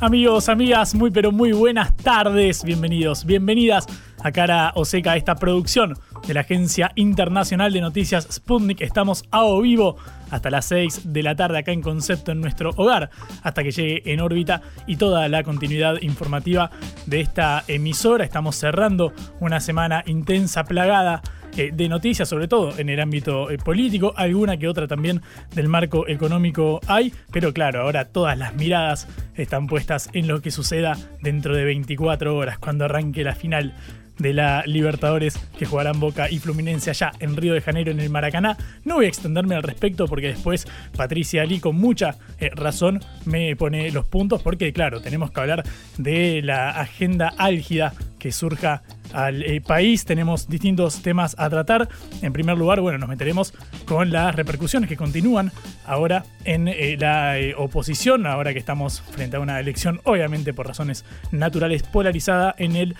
Amigos, amigas, muy pero muy buenas tardes. Bienvenidos, bienvenidas a Cara Oseca, esta producción de la Agencia Internacional de Noticias Sputnik. Estamos a o vivo hasta las 6 de la tarde acá en Concepto en nuestro hogar, hasta que llegue en órbita y toda la continuidad informativa de esta emisora. Estamos cerrando una semana intensa, plagada eh, de noticias, sobre todo en el ámbito eh, político, alguna que otra también del marco económico hay, pero claro, ahora todas las miradas están puestas en lo que suceda dentro de 24 horas, cuando arranque la final de la Libertadores que jugarán Boca y Fluminense allá en Río de Janeiro en el Maracaná. No voy a extenderme al respecto porque después Patricia Ali con mucha eh, razón me pone los puntos porque claro, tenemos que hablar de la agenda álgida que surja al eh, país. Tenemos distintos temas a tratar. En primer lugar, bueno, nos meteremos con las repercusiones que continúan ahora en eh, la eh, oposición, ahora que estamos frente a una elección, obviamente por razones naturales, polarizada en el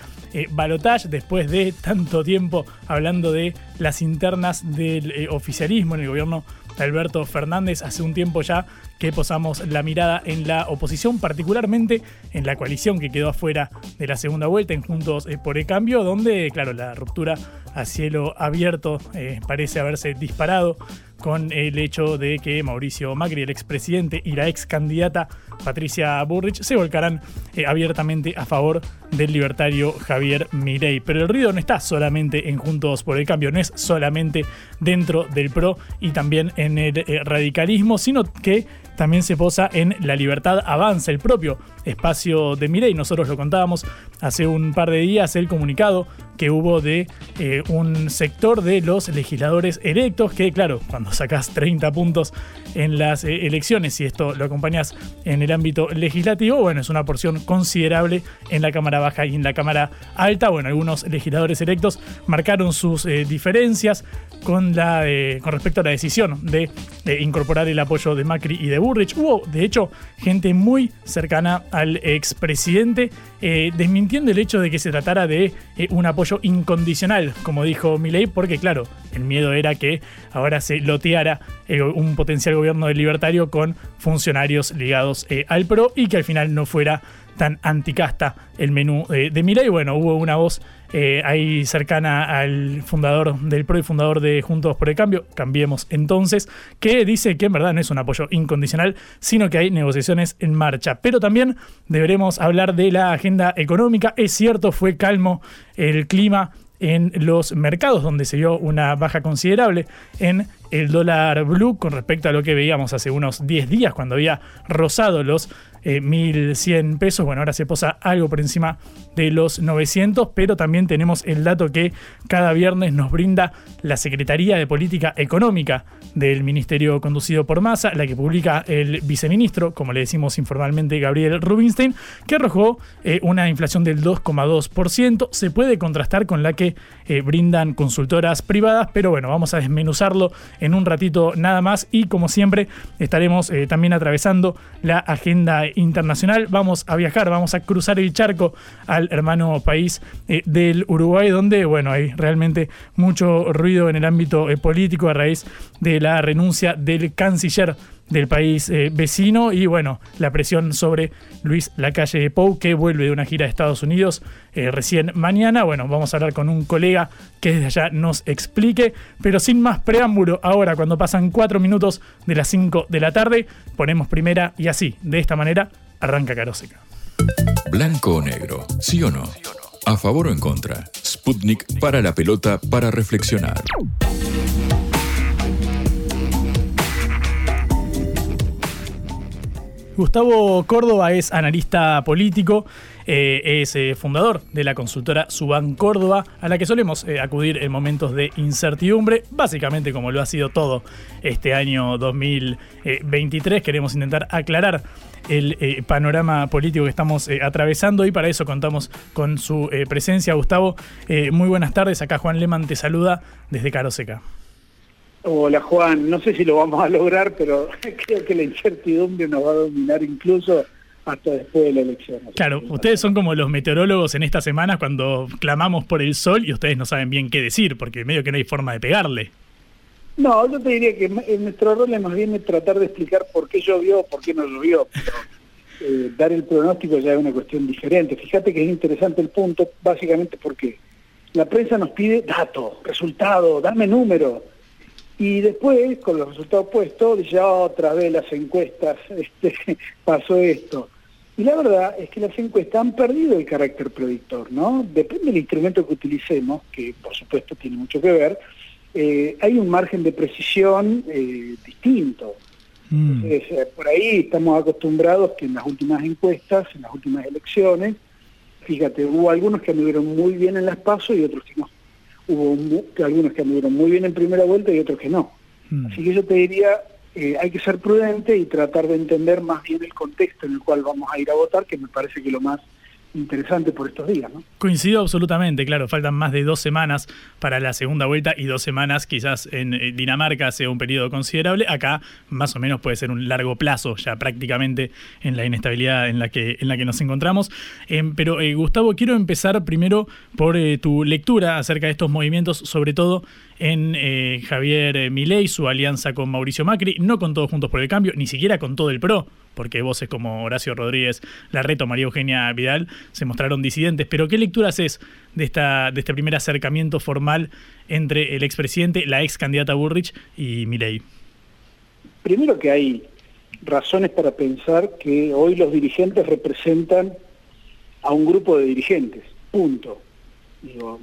balotage, después de tanto tiempo hablando de las internas del oficialismo en el gobierno Alberto Fernández. Hace un tiempo ya que posamos la mirada en la oposición, particularmente en la coalición que quedó afuera de la segunda vuelta en Juntos por el Cambio, donde, claro, la ruptura a cielo abierto eh, parece haberse disparado con el hecho de que Mauricio Macri, el expresidente, y la ex candidata Patricia Burrich se volcarán eh, abiertamente a favor del libertario Javier Mirey. Pero el ruido no está solamente en Juntos por el Cambio, no es solamente dentro del PRO y también en el eh, radicalismo, sino que también se posa en La Libertad Avanza, el propio espacio de Mirey. Nosotros lo contábamos hace un par de días, el comunicado que hubo de eh, un sector de los legisladores electos, que claro, cuando sacas 30 puntos en las eh, elecciones y esto lo acompañas en el ámbito legislativo, bueno, es una porción considerable en la Cámara Baja y en la Cámara Alta. Bueno, algunos legisladores electos marcaron sus eh, diferencias con, la, con respecto a la decisión de incorporar el apoyo de Macri y de Burrich. Hubo, de hecho, gente muy cercana al expresidente eh, desmintiendo el hecho de que se tratara de eh, un apoyo incondicional, como dijo Milei, porque claro, el miedo era que ahora se loteara eh, un potencial gobierno del libertario con funcionarios ligados al PRO y que al final no fuera tan anticasta el menú eh, de Milei. Bueno, hubo una voz eh, ahí cercana al fundador del PRO y fundador de Juntos por el Cambio, Cambiemos entonces, que dice que en verdad no es un apoyo incondicional, sino que hay negociaciones en marcha. Pero también deberemos hablar de la agenda económica. Es cierto, fue calmo el clima en los mercados, donde se vio una baja considerable en el dólar blue con respecto a lo que veíamos hace unos 10 días, cuando había rozado los 1.100 eh, pesos. Bueno, ahora se posa algo por encima de los 900, pero también tenemos el dato que cada viernes nos brinda la Secretaría de Política Económica del Ministerio conducido por Massa, la que publica el viceministro, como le decimos informalmente, Gabriel Rubinstein, que arrojó eh, una inflación del 2,2%. Se puede contrastar con la que eh, brindan consultoras privadas, pero bueno, vamos a desmenuzarlo en un ratito nada más y como siempre estaremos también atravesando la agenda internacional. Vamos a viajar, vamos a cruzar el charco al hermano país eh, del Uruguay, donde, bueno, hay realmente mucho ruido en el ámbito eh, político a raíz de la renuncia del canciller del país eh, vecino y bueno, la presión sobre Luis Lacalle Pou que vuelve de una gira de Estados Unidos recién mañana. Bueno, vamos a hablar con un colega que desde allá nos explique, pero sin más preámbulo, ahora cuando pasan cuatro minutos de las 5 de la tarde, ponemos primera y así, de esta manera, arranca Caroseca. Blanco o negro, sí o no, a favor o en contra. Sputnik para la pelota para reflexionar. Gustavo Córdoba es analista político, eh, es eh, fundador de la consultora Suban Córdoba, a la que solemos eh, acudir en momentos de incertidumbre, básicamente como lo ha sido todo este año 2023. Queremos intentar aclarar el panorama político que estamos atravesando y para eso contamos con su presencia. Gustavo, muy buenas tardes. Acá Juan Leman te saluda desde Caroseca. Hola Juan, no sé si lo vamos a lograr, pero creo que la incertidumbre nos va a dominar incluso hasta después de la elección. Claro, ustedes son como los meteorólogos en estas semanas cuando clamamos por el sol y ustedes no saben bien qué decir, porque medio que no hay forma de pegarle. No, yo te diría que nuestro rol es más bien tratar de explicar por qué llovió, por qué no llovió, pero eh, dar el pronóstico ya es una cuestión diferente. Fíjate que es interesante el punto, básicamente porque la prensa nos pide datos, resultados, dame números y después, con los resultados puestos, ya otra vez las encuestas, este, pasó esto. Y la verdad es que las encuestas han perdido el carácter predictor, ¿no? Depende del instrumento que utilicemos, que por supuesto tiene mucho que ver, eh, hay un margen de precisión eh, distinto. Mm. Eh, por ahí estamos acostumbrados que en las últimas encuestas, en las últimas elecciones, fíjate, hubo algunos que anduvieron muy bien en las pasos y otros que no hubo algunos que anduvieron muy bien en primera vuelta y otros que no. Mm. Así que yo te diría, eh, hay que ser prudente y tratar de entender más bien el contexto en el cual vamos a ir a votar, que me parece que lo más interesante por estos días. ¿no? Coincido absolutamente, claro, faltan más de dos semanas para la segunda vuelta y dos semanas quizás en eh, Dinamarca sea un periodo considerable, acá más o menos puede ser un largo plazo ya prácticamente en la inestabilidad en la que, en la que nos encontramos. Em, pero eh, Gustavo, quiero empezar primero por eh, tu lectura acerca de estos movimientos, sobre todo en Javier Milei, su alianza con Mauricio Macri, no con Todos Juntos por el Cambio, ni siquiera con todo el PRO, porque voces como Horacio Rodríguez Larreto, María Eugenia Vidal se mostraron disidentes. Pero ¿qué lectura haces de, esta, de este primer acercamiento formal entre el expresidente, la ex candidata Burrich y Milei? Primero que hay razones para pensar que hoy los dirigentes representan a un grupo de dirigentes, punto. Digo,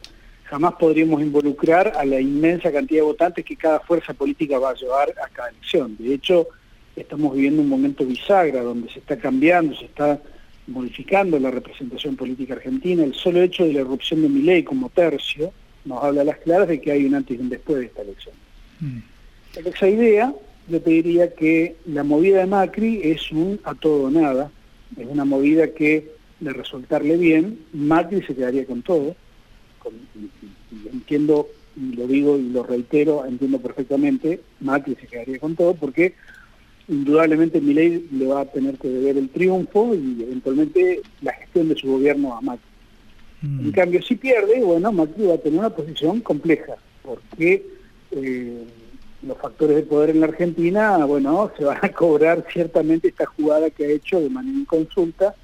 jamás podríamos involucrar a la inmensa cantidad de votantes que cada fuerza política va a llevar a cada elección. De hecho, estamos viviendo un momento bisagra donde se está cambiando, se está modificando la representación política argentina. El solo hecho de la erupción de mi ley como tercio nos habla a las claras de que hay un antes y un después de esta elección. Mm. esa idea, yo te diría que la movida de Macri es un a todo o nada, es una movida que de resultarle bien, Macri se quedaría con todo. Entiendo, y lo digo y lo reitero, entiendo perfectamente, Macri se quedaría con todo porque indudablemente Milei le va a tener que deber el triunfo y eventualmente la gestión de su gobierno a Macri. Mm. En cambio, si pierde, bueno, Macri va a tener una posición compleja, porque eh, los factores de poder en la Argentina, bueno, se van a cobrar ciertamente esta jugada que ha hecho de manera inconsulta,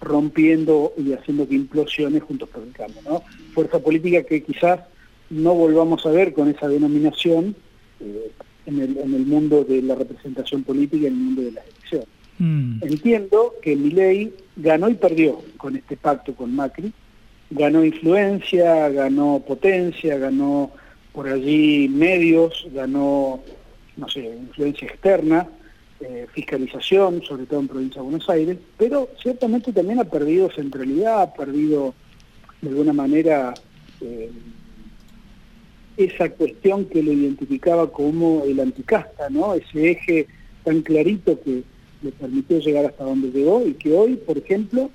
rompiendo y haciendo que implosione juntos por el cambio, ¿no? Fuerza política que quizás no volvamos a ver con esa denominación, eh, en el, mundo de la representación política en el mundo de las elecciones. Mm. Entiendo que Milei ganó y perdió con este pacto con Macri, ganó influencia, ganó potencia, ganó por allí medios, ganó, no sé, influencia externa, eh, fiscalización, sobre todo en provincia de Buenos Aires, pero ciertamente también ha perdido centralidad, ha perdido de alguna manera eh, esa cuestión que lo identificaba como el anticasta, ¿no? Ese eje tan clarito que le permitió llegar hasta donde llegó y que hoy, por ejemplo,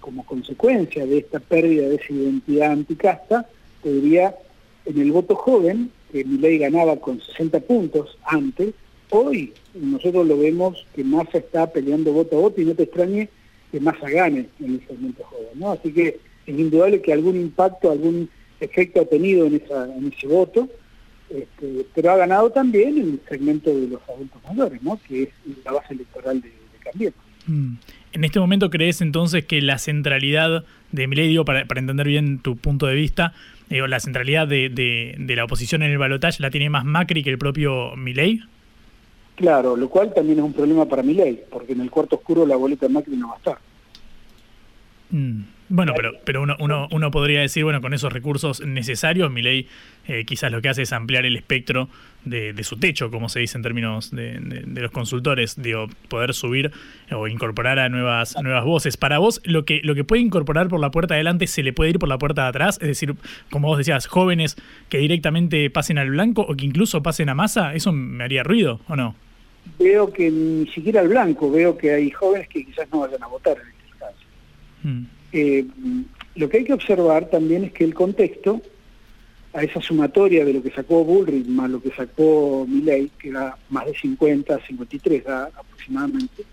como consecuencia de esta pérdida de esa identidad anticasta, podría en el voto joven, que ley ganaba con 60 puntos antes, hoy nosotros lo vemos que Massa está peleando voto a voto y no te extrañe que Massa gane en el segmento joven, ¿no? Así que es indudable que algún impacto, algún efecto ha tenido en, en ese voto, este, pero ha ganado también en el segmento de los adultos mayores, ¿no? que es la base electoral de, de mm. En este momento crees entonces que la centralidad de Milei, para, para, entender bien tu punto de vista, digo, la centralidad de, de, la oposición en el balotaje la tiene más Macri que el propio Milei? Claro, lo cual también es un problema para Milei, porque en el cuarto oscuro la boleta de Macri no va a estar. Mm. Bueno, pero, pero uno, uno, uno podría decir, bueno, con esos recursos necesarios, mi ley eh, quizás lo que hace es ampliar el espectro de, su techo, como se dice en términos de, los consultores, digo, poder subir o incorporar a nuevas, nuevas voces. Para vos, lo que, lo que puede incorporar por la puerta de adelante se le puede ir por la puerta de atrás, es decir, como vos decías, jóvenes que directamente pasen al blanco o que incluso pasen a masa, ¿eso me haría ruido o no? Veo que ni siquiera al blanco, veo que hay jóvenes que quizás no vayan a votar en este caso. Mm. Eh, lo que hay que observar también es que el contexto, a esa sumatoria de lo que sacó Bullrich más lo que sacó Milley, que era más de 50, 53 aproximadamente,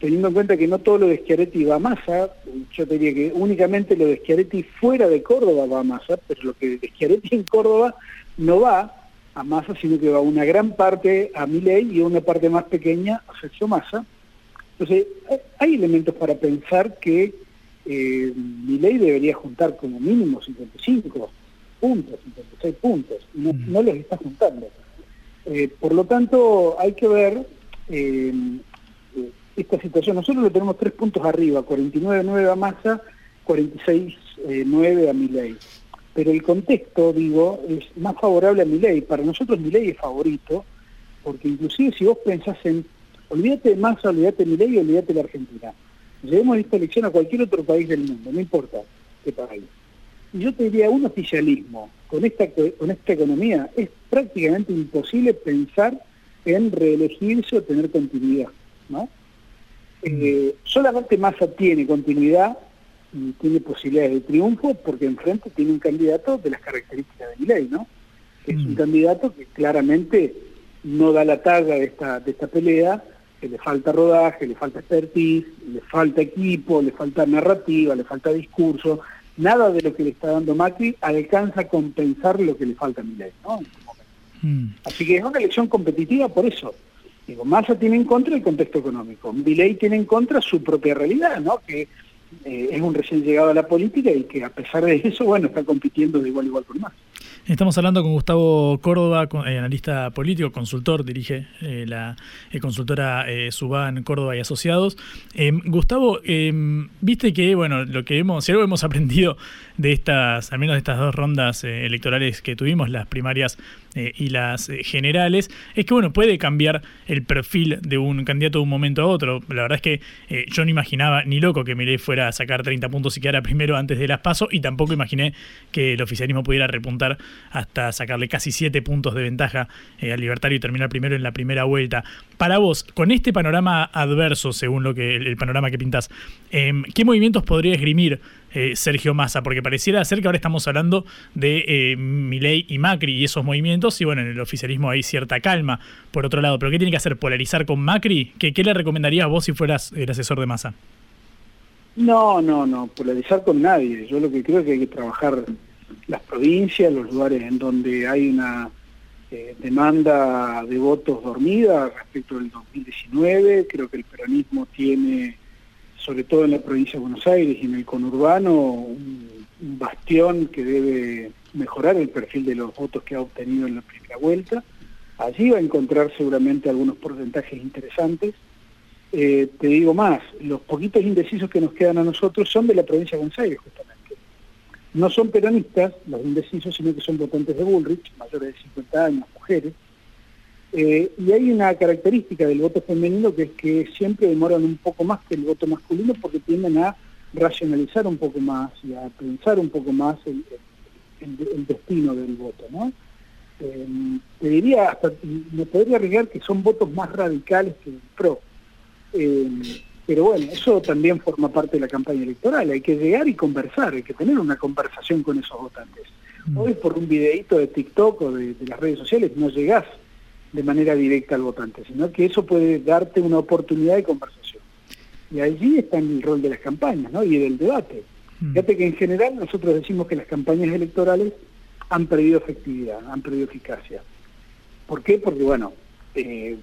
teniendo en cuenta que no todo lo de Schiaretti va a masa, yo diría que únicamente lo de Schiaretti fuera de Córdoba va a masa, pero lo que de Schiaretti en Córdoba no va a masa, sino que va una gran parte a Milley y una parte más pequeña a Sergio Massa. Entonces, hay elementos para pensar que eh, ley debería juntar como mínimo 55 puntos, 56 puntos, no, no los está juntando. Eh, por lo tanto, hay que ver eh, esta situación. Nosotros lo tenemos tres puntos arriba, 49-9 a Massa, 46-9 a Milei. Pero el contexto, digo, es más favorable a Milei. Para nosotros Milei es favorito, porque inclusive si vos pensás en, olvídate de Massa, olvídate de Milei, olvídate de la Argentina llevemos esta elección a cualquier otro país del mundo, no importa qué país. Y yo te diría, un oficialismo con esta, con esta economía es prácticamente imposible pensar en reelegirse o tener continuidad. ¿no? Eh, solamente Massa tiene continuidad y tiene posibilidades de triunfo porque enfrente tiene un candidato de las características de mi ley, ¿no? Que es un mm. candidato que claramente no da la talla de esta, de esta pelea, le falta rodaje, le falta expertise, le falta equipo, le falta narrativa, le falta discurso, nada de lo que le está dando Macri alcanza a compensar lo que le falta a Milei, ¿no? Este mm. Así que es una elección competitiva por eso. Digo, Massa tiene en contra el contexto económico, Milei tiene en contra su propia realidad, ¿no? Que eh, es un recién llegado a la política y que a pesar de eso, bueno, está compitiendo de igual a igual con Massa. Estamos hablando con Gustavo Córdoba, eh, analista político, consultor, dirige eh, la eh, consultora Suban Córdoba y Asociados. Em, Gustavo, em, viste que, bueno, lo que hemos, si algo hemos aprendido de estas, al menos de estas dos rondas electorales que tuvimos, las primarias y las generales, es que, bueno, puede cambiar el perfil de un candidato de un momento a otro. La verdad es que yo no imaginaba ni loco que Milei fuera a sacar 30 puntos y quedara primero antes de las PASO y tampoco imaginé que el oficialismo pudiera repuntar hasta sacarle casi siete puntos de ventaja eh, al Libertario y terminar primero en la primera vuelta. Para vos, con este panorama adverso, según lo que el, panorama que pintas, em, ¿qué movimientos podría esgrimir eh, Sergio Massa? Porque pareciera ser que ahora estamos hablando de eh, Milei y Macri y esos movimientos, y bueno, en el oficialismo hay cierta calma, por otro lado. ¿Pero qué tiene que hacer? ¿Polarizar con Macri? ¿Qué, qué le recomendarías vos si fueras el asesor de Massa? No, no, no, polarizar con nadie. Yo lo que creo es que hay que trabajar las provincias, los lugares en donde hay una eh, demanda de votos dormida respecto del 2019. Creo que el peronismo tiene, sobre todo en la provincia de Buenos Aires y en el conurbano, un, bastión que debe mejorar el perfil de los votos que ha obtenido en la primera vuelta. Allí va a encontrar seguramente algunos porcentajes interesantes. Eh, te digo más, los poquitos indecisos que nos quedan a nosotros son de la provincia de Buenos Aires, justamente no son peronistas, los indecisos, sino que son votantes de Bullrich, mayores de 50 años, mujeres. Eh, y hay una característica del voto femenino que es que siempre demoran un poco más que el voto masculino porque tienden a racionalizar un poco más y a pensar un poco más el, destino del voto. ¿no? Eh, te diría, hasta me podría arriesgar que son votos más radicales que el PRO. Eh, pero bueno, eso también forma parte de la campaña electoral. Hay que llegar y conversar, hay que tener una conversación con esos votantes. Mm. Hoy por un videíto de TikTok o de, las redes sociales no llegás de manera directa al votante, sino que eso puede darte una oportunidad de conversación. Y allí está el rol de las campañas ¿no? y del debate. Mm. Fíjate que en general nosotros decimos que las campañas electorales han perdido efectividad, han perdido eficacia. ¿Por qué? Porque, bueno, eh,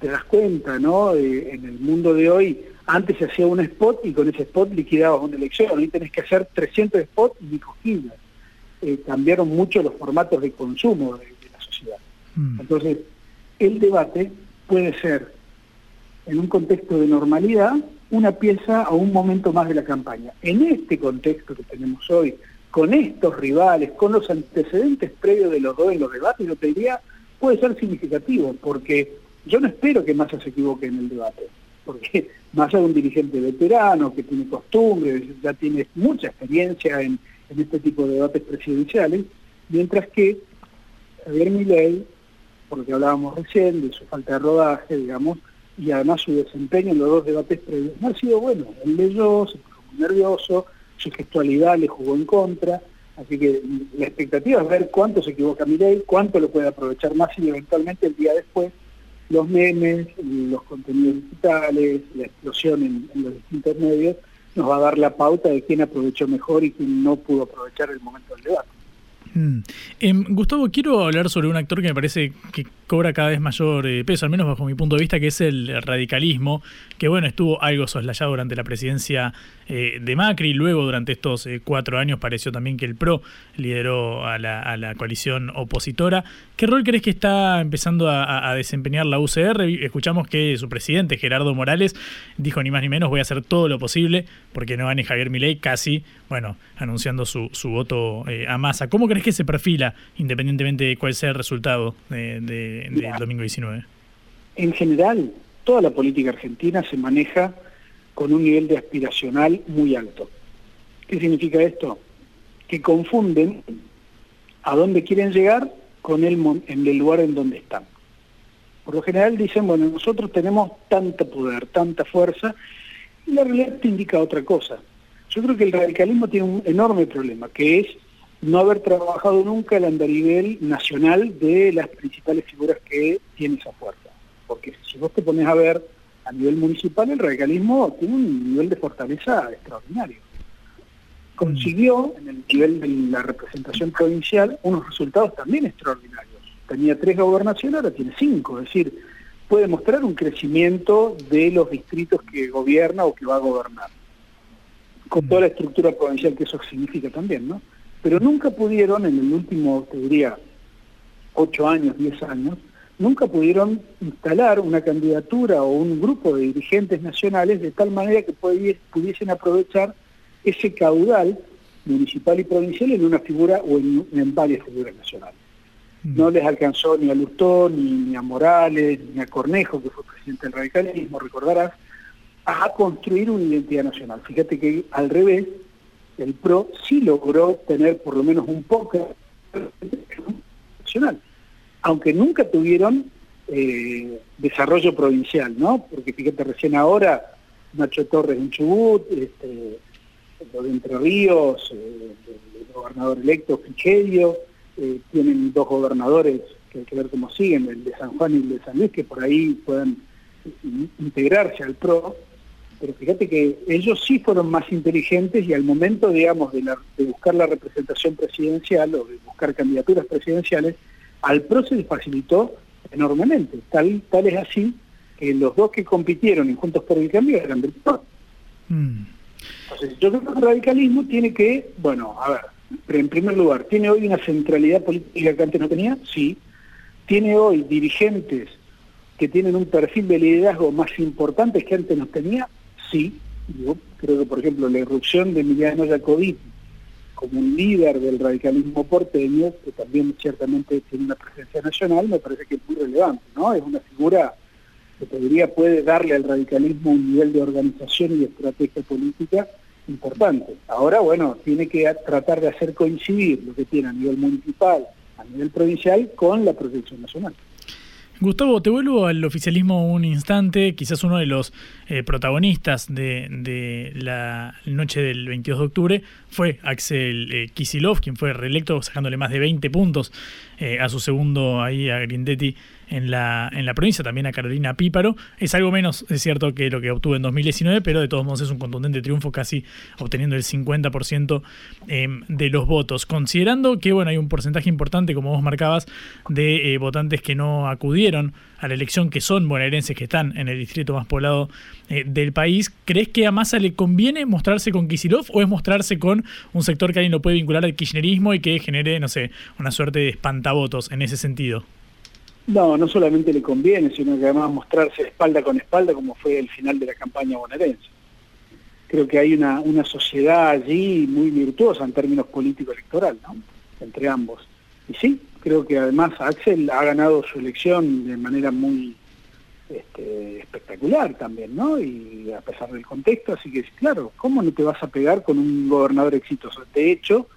te das cuenta, ¿no? Eh, en el mundo de hoy antes se hacía un spot y con ese spot liquidabas una elección. Hoy tenés que hacer 300 spots y cogidas. Eh, cambiaron mucho los formatos de consumo de, la sociedad. Mm. Entonces, el debate puede ser en un contexto de normalidad una pieza a un momento más de la campaña. En este contexto que tenemos hoy, con estos rivales, con los antecedentes previos de los dos en los debates, yo te diría, puede ser significativo, porque yo no espero que Massa se equivoque en el debate, porque Massa es un dirigente veterano que tiene costumbres, ya tiene mucha experiencia en, en este tipo de debates presidenciales, mientras que Javier Milei, por lo que hablábamos recién, de su falta de rodaje, digamos, y además su desempeño en los dos debates previos, no ha sido bueno. Él leyó, se puso muy nervioso, su gestualidad le jugó en contra, así que la expectativa es ver cuánto se equivoca Milei, cuánto lo puede aprovechar más y eventualmente el día después los memes, los contenidos digitales, la explosión en, los distintos medios, nos va a dar la pauta de quién aprovechó mejor y quién no pudo aprovechar el momento del debate. Mm. Eh, Gustavo, quiero hablar sobre un actor que me parece que cobra cada vez mayor eh, peso, al menos bajo mi punto de vista, que es el radicalismo, que bueno, estuvo algo soslayado durante la presidencia eh, de Macri, luego durante estos eh, cuatro años pareció también que el PRO lideró a la, a la coalición opositora. ¿Qué rol crees que está empezando a, a, desempeñar la UCR? Escuchamos que su presidente, Gerardo Morales, dijo ni más ni menos, voy a hacer todo lo posible porque no gane Javier Milei, casi, bueno, anunciando su, su voto eh, a masa. ¿Cómo crees que se perfila, independientemente de cuál sea el resultado de, de, del domingo 19? En general, toda la política argentina se maneja con un nivel de aspiracional muy alto. ¿Qué significa esto? Que confunden a dónde quieren llegar con el, en el lugar en donde están. Por lo general dicen, bueno, nosotros tenemos tanto poder, tanta fuerza, y la realidad te indica otra cosa. Yo creo que el radicalismo tiene un enorme problema, que es no haber trabajado nunca el andarivel nacional de las principales figuras que tiene esa fuerza. Porque si vos te pones a ver a nivel municipal, el radicalismo tiene un nivel de fortaleza extraordinario. Consiguió, en el nivel de la representación provincial, unos resultados también extraordinarios. Tenía tres gobernaciones, ahora tiene cinco, es decir, puede mostrar un crecimiento de los distritos que gobierna o que va a gobernar. Con toda la estructura provincial que eso significa también, ¿no? Pero nunca pudieron, en el último, te diría, ocho años, diez años, nunca pudieron instalar una candidatura o un grupo de dirigentes nacionales de tal manera que pudiesen aprovechar ese caudal municipal y provincial en una figura o en, en varias figuras nacionales. No les alcanzó ni a Lustó, ni, ni, a Morales, ni a Cornejo, que fue presidente del radicalismo, recordarás, a construir una identidad nacional. Fíjate que al revés, el PRO sí logró tener por lo menos un poco nacional aunque nunca tuvieron eh, desarrollo provincial, ¿no? Porque fíjate, recién ahora Nacho Torres en Chubut, este, lo de Entre Ríos, eh, el gobernador electo Frigerio, eh, tienen dos gobernadores que hay que ver cómo siguen, el de San Juan y el de San Luis, que por ahí puedan integrarse al PRO, pero fíjate que ellos sí fueron más inteligentes y al momento, digamos, de buscar la representación presidencial o de buscar candidaturas presidenciales, al PRO se le facilitó enormemente. Tal, tal es así que los dos que compitieron en Juntos por el Cambio eran del PRO. Mm. Entonces, yo creo que el radicalismo tiene que, bueno, a ver, pero en primer lugar, ¿tiene hoy una centralidad política que antes no tenía? Sí. ¿Tiene hoy dirigentes que tienen un perfil de liderazgo más importante que antes no tenía? Sí. Yo creo que, por ejemplo, la irrupción de Emiliano Jacobiti como un líder del radicalismo porteño, que también ciertamente tiene una presencia nacional, me parece que es muy relevante, ¿no? Es una figura que podría, puede darle al radicalismo un nivel de organización y estrategia política importante. Ahora, bueno, tiene que tratar de hacer coincidir lo que tiene a nivel municipal, a nivel provincial, con la proyección nacional. Gustavo, te vuelvo al oficialismo un instante. Quizás uno de los eh, protagonistas de, de, la noche del 22 de octubre fue Axel eh, Kisilov, quien fue reelecto sacándole más de 20 puntos eh, a su segundo ahí a Grindetti en la, en la provincia, también a Carolina Píparo. Es algo menos, es cierto, que lo que obtuvo en 2019, pero de todos modos es un contundente triunfo, casi obteniendo el 50% eh, de los votos. Considerando que bueno, hay un porcentaje importante, como vos marcabas, de eh, votantes que no acudieron a la elección, que son bonaerenses que están en el distrito más poblado eh, del país, ¿crees que a Massa le conviene mostrarse con Kisilov o es mostrarse con un sector que alguien lo puede vincular al kirchnerismo y que genere, no sé, una suerte de espantavotos en ese sentido? No, no solamente le conviene, sino que además mostrarse espalda con espalda como fue el final de la campaña bonaerense. creo que hay una, una sociedad allí muy virtuosa en términos político-electoral, ¿no? Entre ambos. Y sí, creo que además Axel ha ganado su elección de manera muy este, espectacular también, ¿no? Y a pesar del contexto, así que claro, ¿cómo no te vas a pegar con un gobernador exitoso? De hecho,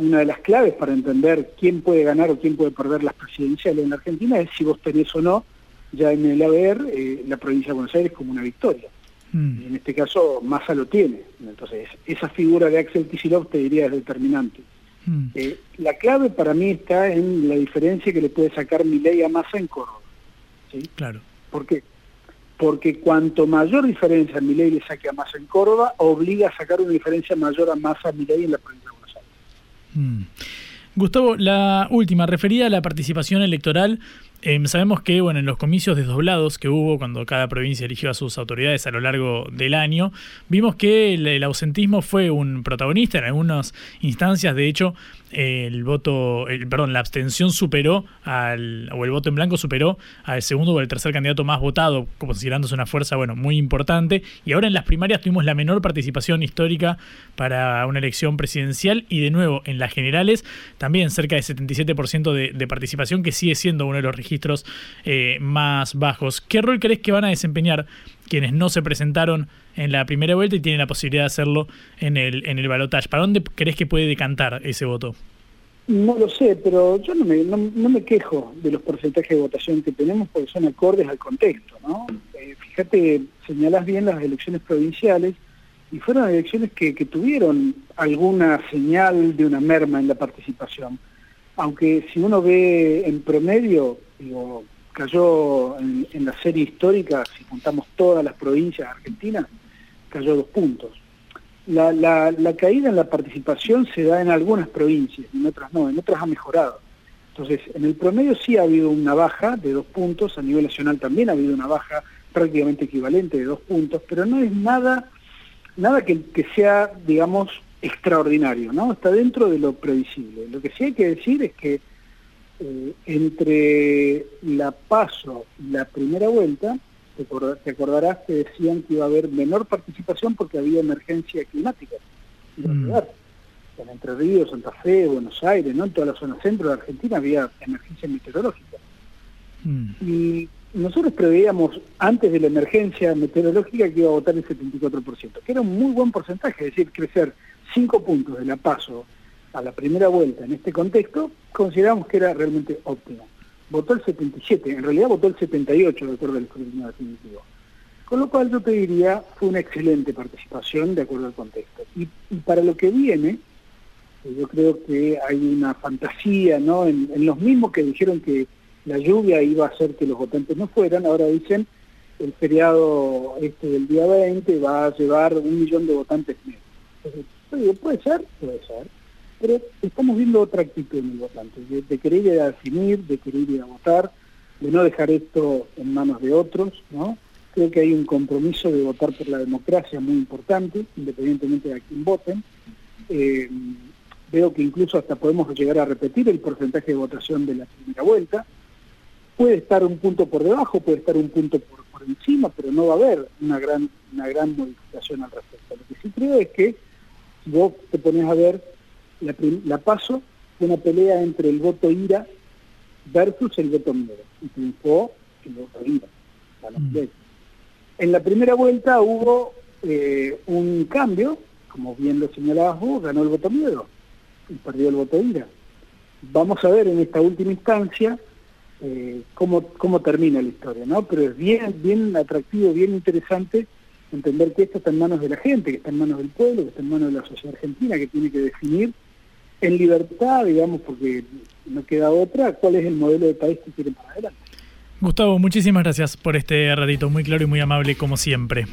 una de las claves para entender quién puede ganar o quién puede perder las presidenciales en la Argentina es si vos tenés o no ya en el haber eh, la provincia de Buenos Aires como una victoria. Mm. en este caso Massa lo tiene. Entonces, esa figura de Axel Kicillof te diría es determinante. Mm. Eh, la clave para mí está en la diferencia que le puede sacar ley a Massa en Córdoba. ¿sí? Claro. ¿Por qué? Porque cuanto mayor diferencia ley le saque a Massa en Córdoba, obliga a sacar una diferencia mayor a Massa a ley en la provincia. Mm. Gustavo, la última, referida a la participación electoral Em, sabemos que bueno, en los comicios desdoblados que hubo cuando cada provincia eligió a sus autoridades a lo largo del año, vimos que el, ausentismo fue un protagonista en algunas instancias. De hecho, el voto, el, perdón, la abstención superó al, o el voto en blanco superó al segundo o el tercer candidato más votado, considerándose una fuerza bueno, muy importante. Y ahora en las primarias tuvimos la menor participación histórica para una elección presidencial y de nuevo en las generales también cerca de 77% de, de participación, que sigue siendo uno de los registros eh, más bajos. ¿Qué rol crees que van a desempeñar quienes no se presentaron en la primera vuelta y tienen la posibilidad de hacerlo en el, en el balotaje? ¿Para dónde crees que puede decantar ese voto? No lo sé, pero yo no me, no, me quejo de los porcentajes de votación que tenemos porque son acordes al contexto, ¿no? Eh, fíjate, señalas bien las elecciones provinciales y fueron elecciones que, tuvieron alguna señal de una merma en la participación. Aunque si uno ve en promedio, digo, cayó en, la serie histórica, si contamos todas las provincias argentinas, cayó dos puntos. La, caída en la participación se da en algunas provincias, en otras no, en otras ha mejorado. Entonces, en el promedio sí ha habido una baja de dos puntos, a nivel nacional también ha habido una baja prácticamente equivalente de dos puntos, pero no es nada, nada que sea, digamos, extraordinario, ¿no? Está dentro de lo previsible. Lo que sí hay que decir es que eh, entre la paso y la primera vuelta, te, acordarás que decían que iba a haber menor participación porque había emergencia climática. Mm. En Entre Ríos, Santa Fe, Buenos Aires, ¿no? en toda la zona centro de Argentina había emergencia meteorológica. Mm. Y nosotros preveíamos antes de la emergencia meteorológica que iba a votar el 74%, que era un muy buen porcentaje, es decir, crecer 5 puntos de la paso a la primera vuelta en este contexto, consideramos que era realmente óptimo. Votó el 77, en realidad votó el 78 de acuerdo al escrutinio definitivo. Con lo cual yo te diría, fue una excelente participación de acuerdo al contexto. Y, para lo que viene, eh, yo creo que hay una fantasía, ¿no? En, los mismos que dijeron que la lluvia iba a hacer que los votantes no fueran, ahora dicen el feriado este del día 20 va a llevar un millón de votantes menos. Puede ser, puede ser pero estamos viendo otra actitud en el votante, de, querer ir a definir, de querer ir a votar, de no dejar esto en manos de otros, ¿no? Creo que hay un compromiso de votar por la democracia muy importante, independientemente de a quién voten. Eh, veo que incluso hasta podemos llegar a repetir el porcentaje de votación de la primera vuelta. Puede estar un punto por debajo, puede estar un punto por, por encima, pero no va a haber una gran, una gran modificación al respecto. Lo que sí creo es que vos te pones a ver la, paso fue una pelea entre el voto IRA versus el voto miedo, y triunfó el voto IRA. Mm. En la primera vuelta hubo eh, un cambio, como bien lo señalabas vos, ganó el voto miedo y perdió el voto IRA. Vamos a ver en esta última instancia eh, cómo, cómo termina la historia, ¿no? Pero es bien, bien atractivo, bien interesante entender que esto está en manos de la gente, que está en manos del pueblo, que está en manos de la sociedad argentina, que tiene que definir en libertad, digamos, porque no queda otra, cuál es el modelo de país que quieren para adelante. Gustavo, muchísimas gracias por este ratito, muy claro y muy amable como siempre.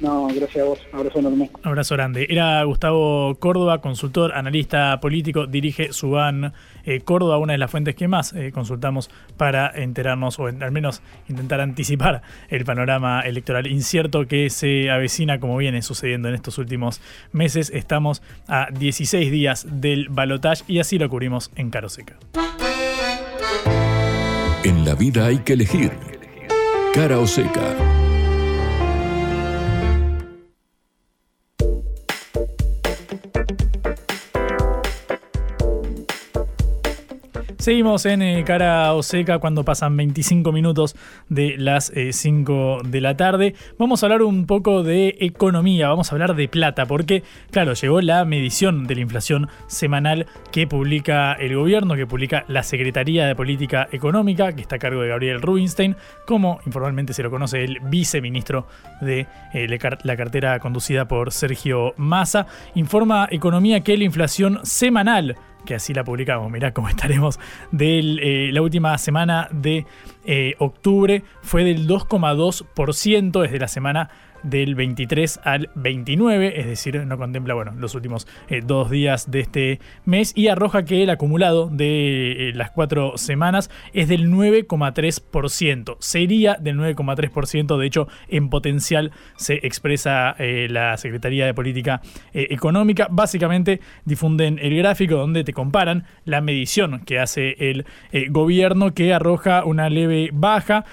No, gracias a vos. Abrazo enorme. Abrazo grande. Era Gustavo Córdoba, consultor, analista político, dirige Suban eh, Córdoba, una de las fuentes que más eh, consultamos para enterarnos o al menos intentar anticipar el panorama electoral incierto que se avecina como viene sucediendo en estos últimos meses. Estamos a 16 días del balotaje y así lo cubrimos en Caroseca. En la vida hay que elegir. Cara o seca. Seguimos en eh, cara o seca cuando pasan 25 minutos de las 5 eh, de la tarde. Vamos a hablar un poco de economía, vamos a hablar de plata, porque, claro, llegó la medición de la inflación semanal que publica el gobierno, que publica la Secretaría de Política Económica, que está a cargo de Gabriel Rubinstein, como informalmente se lo conoce el viceministro de eh, la cartera conducida por Sergio Massa. Informa Economía que la inflación semanal que así la publicamos, mirá cómo estaremos, de eh, la última semana de eh, octubre fue del 2,2%, desde la semana del 23 al 29, es decir, no contempla bueno, los últimos eh, dos días de este mes y arroja que el acumulado de eh, las cuatro semanas es del 9,3%. Sería del 9,3%, de hecho, en potencial se expresa eh, la Secretaría de Política Económica. Básicamente difunden el gráfico donde te comparan la medición que hace el gobierno que arroja una leve baja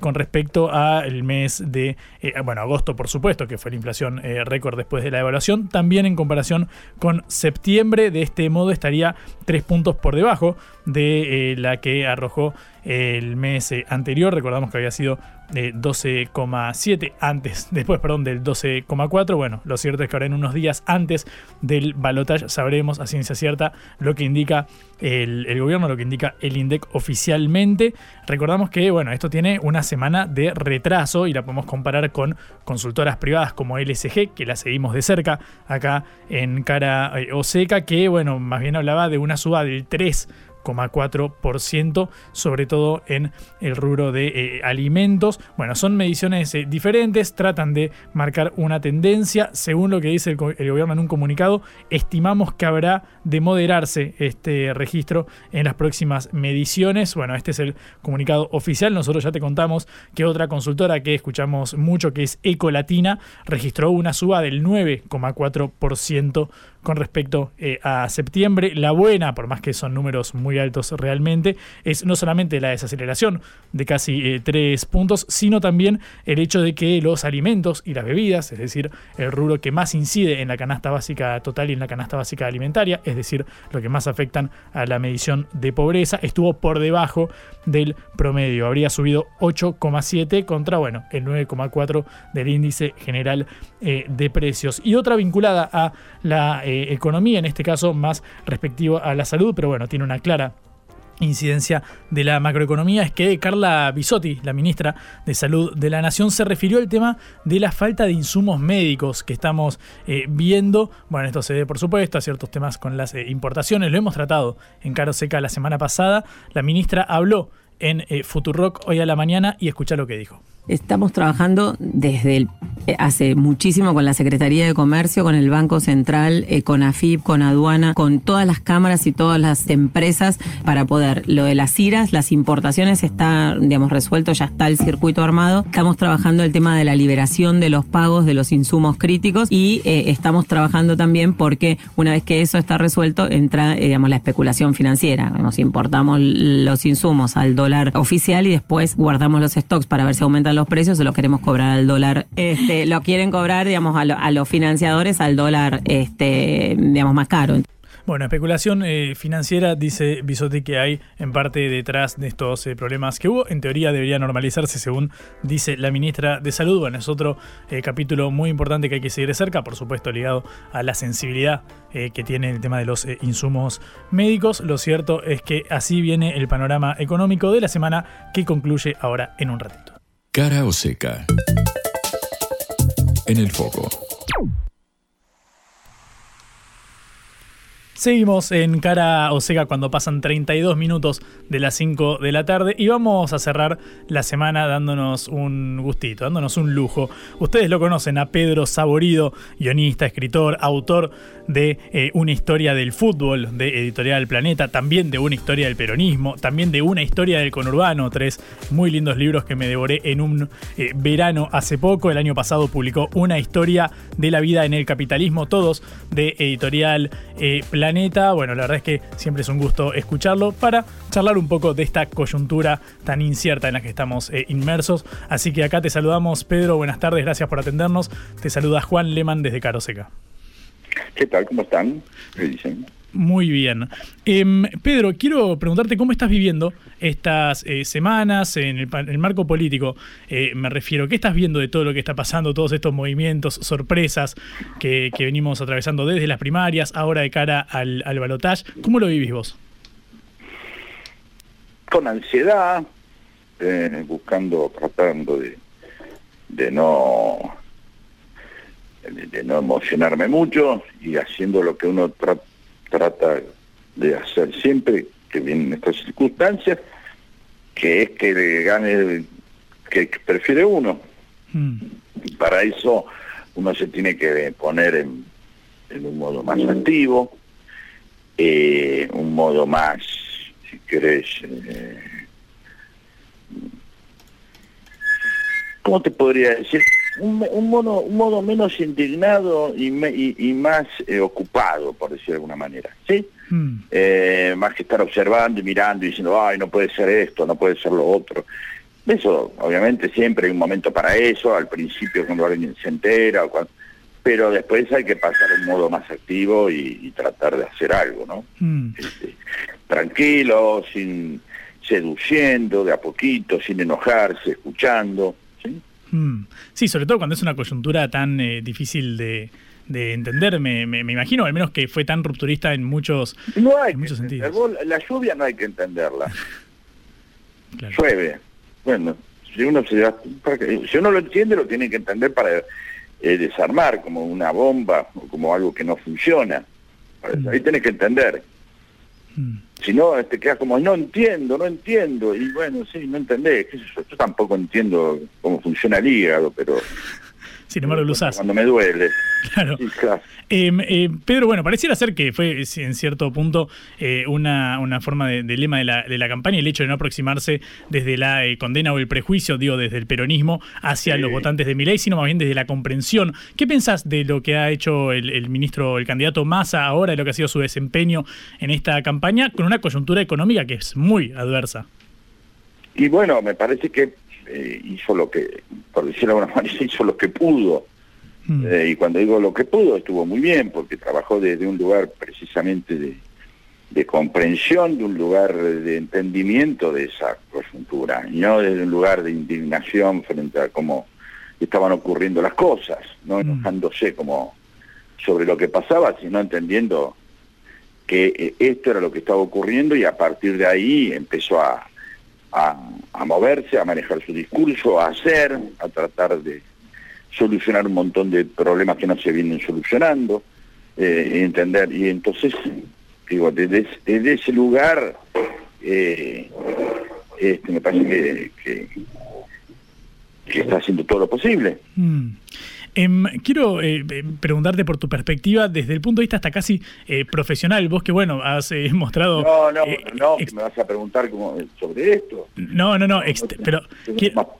con respecto al mes de, bueno, agosto por supuesto, que fue la inflación eh, récord después de la evaluación, también en comparación con septiembre, de este modo estaría tres puntos por debajo de eh, la que arrojó el mes eh, anterior. Recordamos que había sido 12,7 antes, después, perdón, del 12,4. Bueno, lo cierto es que ahora en unos días antes del balotaje sabremos a ciencia cierta lo que indica el, el, gobierno, lo que indica el INDEC oficialmente. Recordamos que, bueno, esto tiene una semana de retraso y la podemos comparar con consultoras privadas como LSG, que la seguimos de cerca acá en cara eh, Oseca, que, bueno, más bien hablaba de una suba del 3 4%, sobre todo en el rubro de eh, alimentos. Bueno, son mediciones eh, diferentes, tratan de marcar una tendencia. Según lo que dice el, gobierno en un comunicado, estimamos que habrá de moderarse este registro en las próximas mediciones. Bueno, este es el comunicado oficial. Nosotros ya te contamos que otra consultora que escuchamos mucho, que es Ecolatina, registró una suba del 9,4% con respecto eh, a septiembre. La buena, por más que son números muy altos realmente, es no solamente la desaceleración de casi 3 eh, puntos, sino también el hecho de que los alimentos y las bebidas, es decir, el rubro que más incide en la canasta básica total y en la canasta básica alimentaria, es decir, lo que más afectan a la medición de pobreza, estuvo por debajo del promedio. Habría subido 8,7 contra, bueno, el 9,4 del índice general eh, de precios. Y otra vinculada a la eh, economía, en este caso más respectivo a la salud, pero bueno, tiene una clara incidencia de la macroeconomía es que Carla Bisotti, la ministra de Salud de la Nación, se refirió al tema de la falta de insumos médicos que estamos eh, viendo. Bueno, esto se ve por supuesto a ciertos temas con las eh, importaciones, lo hemos tratado en Caro Seca la semana pasada. La ministra habló en Futurock hoy a la mañana y escucha lo que dijo. Estamos trabajando desde eh, hace muchísimo con la Secretaría de Comercio, con el Banco Central, eh, con AFIP, con aduana, con todas las cámaras y todas las empresas para poder. Lo de las IRAS, las importaciones está, digamos, resuelto, ya está el circuito armado. Estamos trabajando el tema de la liberación de los pagos de los insumos críticos y eh, estamos trabajando también porque una vez que eso está resuelto entra, digamos, la especulación financiera. Nos importamos los insumos al dólar oficial y después guardamos los stocks para ver si aumentan los precios, se los queremos cobrar al dólar. Este, lo quieren cobrar, digamos, a, los financiadores al dólar, este, digamos, más caro. Bueno, especulación eh, financiera, dice Bisotti, que hay en parte detrás de estos eh, problemas que hubo. En teoría debería normalizarse, según dice la ministra de Salud. Bueno, es otro eh, capítulo muy importante que hay que seguir de cerca, por supuesto ligado a la sensibilidad que tiene el tema de los insumos médicos. Lo cierto es que así viene el panorama económico de la semana que concluye ahora en un ratito. Cara o seca. En el foco. Seguimos en cara o seca cuando pasan 32 minutos de las 5 de la tarde y vamos a cerrar la semana dándonos un gustito, dándonos un lujo. Ustedes lo conocen a Pedro Saborido, guionista, escritor, autor de eh, Una historia del fútbol de Editorial Planeta, también de Una historia del peronismo, también de Una historia del conurbano, tres muy lindos libros que me devoré en un eh, verano hace poco. El año pasado publicó Una historia de la vida en el capitalismo, todos de Editorial eh, Planeta. Bueno, la verdad es que siempre es un gusto escucharlo para charlar un poco de esta coyuntura tan incierta en la que estamos inmersos. Así que acá te saludamos, Pedro. Buenas tardes, gracias por atendernos. Te saluda Juan Leman desde Caroseca. ¿Qué tal? ¿Cómo están? ¿Qué dicen? Muy bien. Em, Pedro, quiero preguntarte cómo estás viviendo estas eh, semanas en el, marco político. Eh, me refiero, ¿qué estás viendo de todo lo que está pasando, todos estos movimientos, sorpresas que, venimos atravesando desde las primarias, ahora de cara al, al balotaje? ¿Cómo lo vivís vos? Con ansiedad, eh, buscando, tratando de, de no de, no emocionarme mucho y haciendo lo que uno trata trata de hacer siempre que vienen estas circunstancias, que es que le gane que, prefiere uno. Mm. Y para eso uno se tiene que poner en, un modo más activo, eh, un modo más, si querés, eh, ¿cómo te podría decir? Un, un, modo, un modo menos indignado y, y, más eh, ocupado, por decir de alguna manera, ¿sí? Hmm. Eh, más que estar observando y mirando y diciendo, ay, no puede ser esto, no puede ser lo otro. Eso, obviamente, siempre hay un momento para eso, al principio cuando alguien se entera, pero después hay que pasar un modo más activo y, tratar de hacer algo, ¿no? Hmm. Este, tranquilo, sin seduciendo, de a poquito, sin enojarse, escuchando. Mm. Sí, sobre todo cuando es una coyuntura tan eh, difícil de, entender, me, imagino, al menos que fue tan rupturista en muchos, no hay muchos sentidos. La lluvia no hay que entenderla. Llueve. Bueno, si uno, se si uno lo entiende, lo tiene que entender para eh, desarmar como una bomba o como algo que no funciona. Mm. Ahí tenés que entender. Mm. Si no, te quedas como, no entiendo, no entiendo. Y bueno, sí, no entendés. Yo tampoco entiendo cómo funciona el hígado, pero sin embargo, lo usás. Cuando me duele. Claro. Em, eh, Pedro, bueno, pareciera ser que fue en cierto punto eh, una, una, forma de, lema de la, de la, campaña el hecho de no aproximarse desde la eh, condena o el prejuicio, digo, desde el peronismo hacia los votantes de Milei, sino más bien desde la comprensión. ¿Qué pensás de lo que ha hecho el, ministro, el candidato Massa ahora, de lo que ha sido su desempeño en esta campaña, con una coyuntura económica que es muy adversa? Y bueno, me parece que eh, hizo lo que, por decirlo de alguna manera, hizo lo que pudo. Mm. Eh, y cuando digo lo que pudo, estuvo muy bien, porque trabajó desde un lugar precisamente de, de comprensión, de un lugar de entendimiento de esa coyuntura, y no desde un lugar de indignación frente a cómo estaban ocurriendo las cosas, no mm. enojándose como sobre lo que pasaba, sino entendiendo que eh, esto era lo que estaba ocurriendo y a partir de ahí empezó a, a, moverse, a manejar su discurso, a hacer, a tratar de solucionar un montón de problemas que no se vienen solucionando, eh, entender. Y entonces, digo, desde, ese lugar, eh, este, me parece que, está haciendo todo lo posible. Mm. Em, quiero eh, eh, preguntarte por tu perspectiva desde el punto de vista hasta casi eh, profesional. Vos que, bueno, has mostrado... No, no, no, me vas a preguntar sobre esto. No, no, no, pero quiero,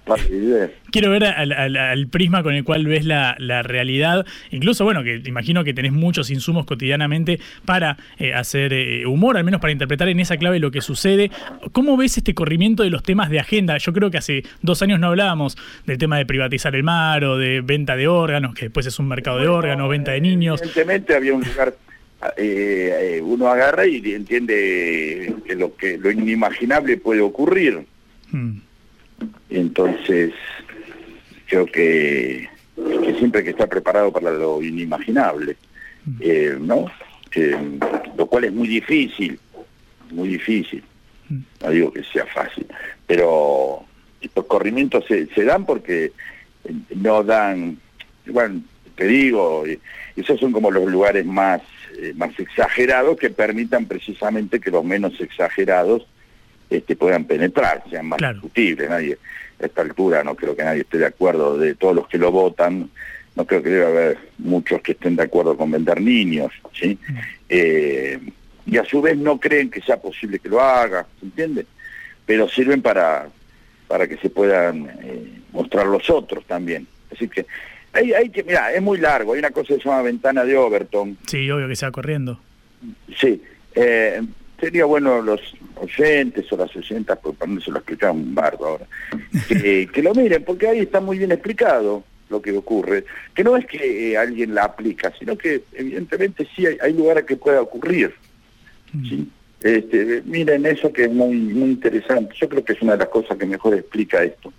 ver al, prisma con el cual ves la, realidad. Incluso, bueno, que imagino que tenés muchos insumos cotidianamente para hacer humor, al menos para interpretar en esa clave lo que sucede. ¿Cómo ves este corrimiento de los temas de agenda? Yo creo que hace dos años no hablábamos del tema de privatizar el mar o de venta de órganos, que después es un mercado de órganos, venta de niños. Evidentemente había un lugar, eh, eh, uno agarra y entiende que lo que lo inimaginable puede ocurrir. Hmm. Entonces, creo que, siempre hay que estar preparado para lo inimaginable, hmm. eh, ¿no? lo cual es muy difícil, muy difícil. Hmm. No digo que sea fácil, pero estos corrimientos se, se dan porque no dan bueno, te digo, esos son como los lugares más, eh, más exagerados que permitan precisamente que los menos exagerados este, puedan penetrar, sean más discutibles. Nadie, a esta altura no creo que nadie esté de acuerdo de todos los que lo votan, no creo que debe haber muchos que estén de acuerdo con vender niños, ¿sí? Mm. Eh, y a su vez no creen que sea posible que lo haga, ¿se entiende? Pero sirven para, para que se puedan eh, mostrar los otros también. Así que hay, hay que, mira, es muy largo, hay una cosa que se llama ventana de Overton. Sí, obvio que se va corriendo. Sí, eh, sería bueno los oyentes o las oyentas, porque para no se lo explicar un bardo ahora, que, lo miren, porque ahí está muy bien explicado lo que ocurre, que no es que eh, alguien la aplica, sino que evidentemente sí hay, hay lugares que pueda ocurrir. ¿sí? Este, miren, eso que es muy, muy interesante. Yo creo que es una de las cosas que mejor explica esto.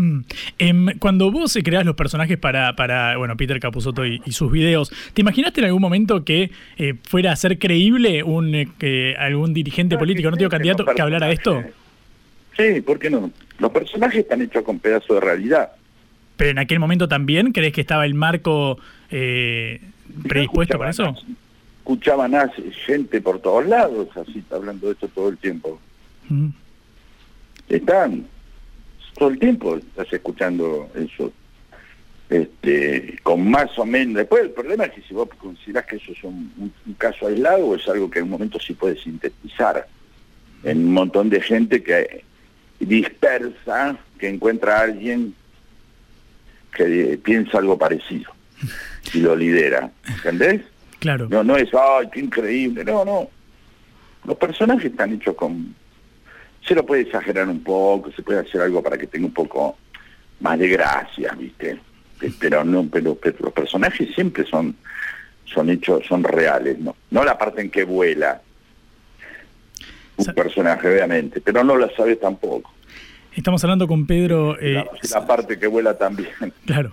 Mm. Em, cuando vos creás los personajes para, para bueno, Peter Capusotto y, sus videos, ¿te imaginaste en algún momento que eh, fuera a ser creíble un eh, algún dirigente político, no tengo candidato, que hablara de esto? Sí, ¿por qué no? Los personajes están hechos con pedazos de realidad. Pero en aquel momento también, ¿crees que estaba el marco eh, predispuesto para eso? Escuchaban a gente por todos lados, así hablando de esto todo el tiempo. Mm. Están todo el tiempo estás escuchando eso. Este, con más o menos. Después el problema es que si vos considerás que eso es un, caso aislado es algo que en un momento sí puede sintetizar en un montón de gente que dispersa, que encuentra a alguien que piensa algo parecido y lo lidera. ¿Entendés? Claro. No, no es, ay, qué increíble. No, no. Los personajes están hechos con se lo puede exagerar un poco, se puede hacer algo para que tenga un poco más de gracia, ¿viste? Pero no, pero, los personajes siempre son son hechos, son reales, ¿no? No la parte en que vuela un personaje, obviamente, pero no la sabe tampoco. Estamos hablando con Pedro... Eh, la parte que vuela también. Claro.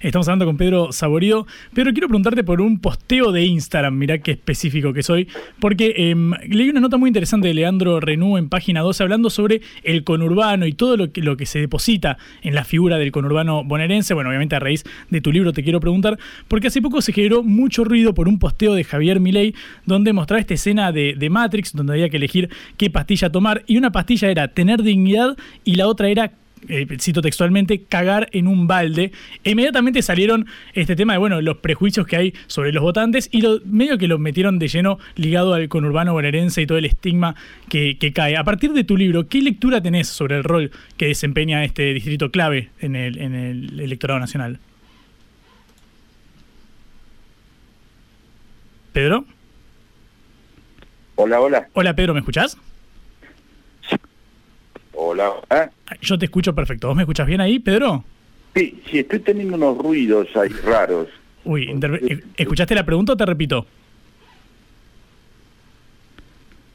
Estamos hablando con Pedro Saborío. Pedro, quiero preguntarte por un posteo de Instagram, mirá qué específico que soy, porque em, leí una nota muy interesante de Leandro Renú en página 12 hablando sobre el conurbano y todo lo que, se deposita en la figura del conurbano bonaerense. Bueno, obviamente a raíz de tu libro te quiero preguntar, porque hace poco se generó mucho ruido por un posteo de Javier Milei donde mostraba esta escena de, de Matrix, donde había que elegir qué pastilla tomar, y una pastilla era tener dignidad y la otra era eh, cito textualmente, cagar en un balde. E inmediatamente salieron este tema de, bueno, los prejuicios que hay sobre los votantes y lo, medio que lo metieron de lleno ligado al conurbano bonaerense y todo el estigma que, cae. A partir de tu libro, ¿qué lectura tenés sobre el rol que desempeña este distrito clave en el, en el electorado nacional? ¿Pedro? Hola, hola. Hola, Pedro, ¿me escuchás? Hola. ¿eh? Yo te escucho perfecto. ¿Vos me escuchas bien ahí, Pedro? Sí, sí, estoy teniendo unos ruidos ahí raros. Uy, eh, ¿escuchaste la pregunta o te repito?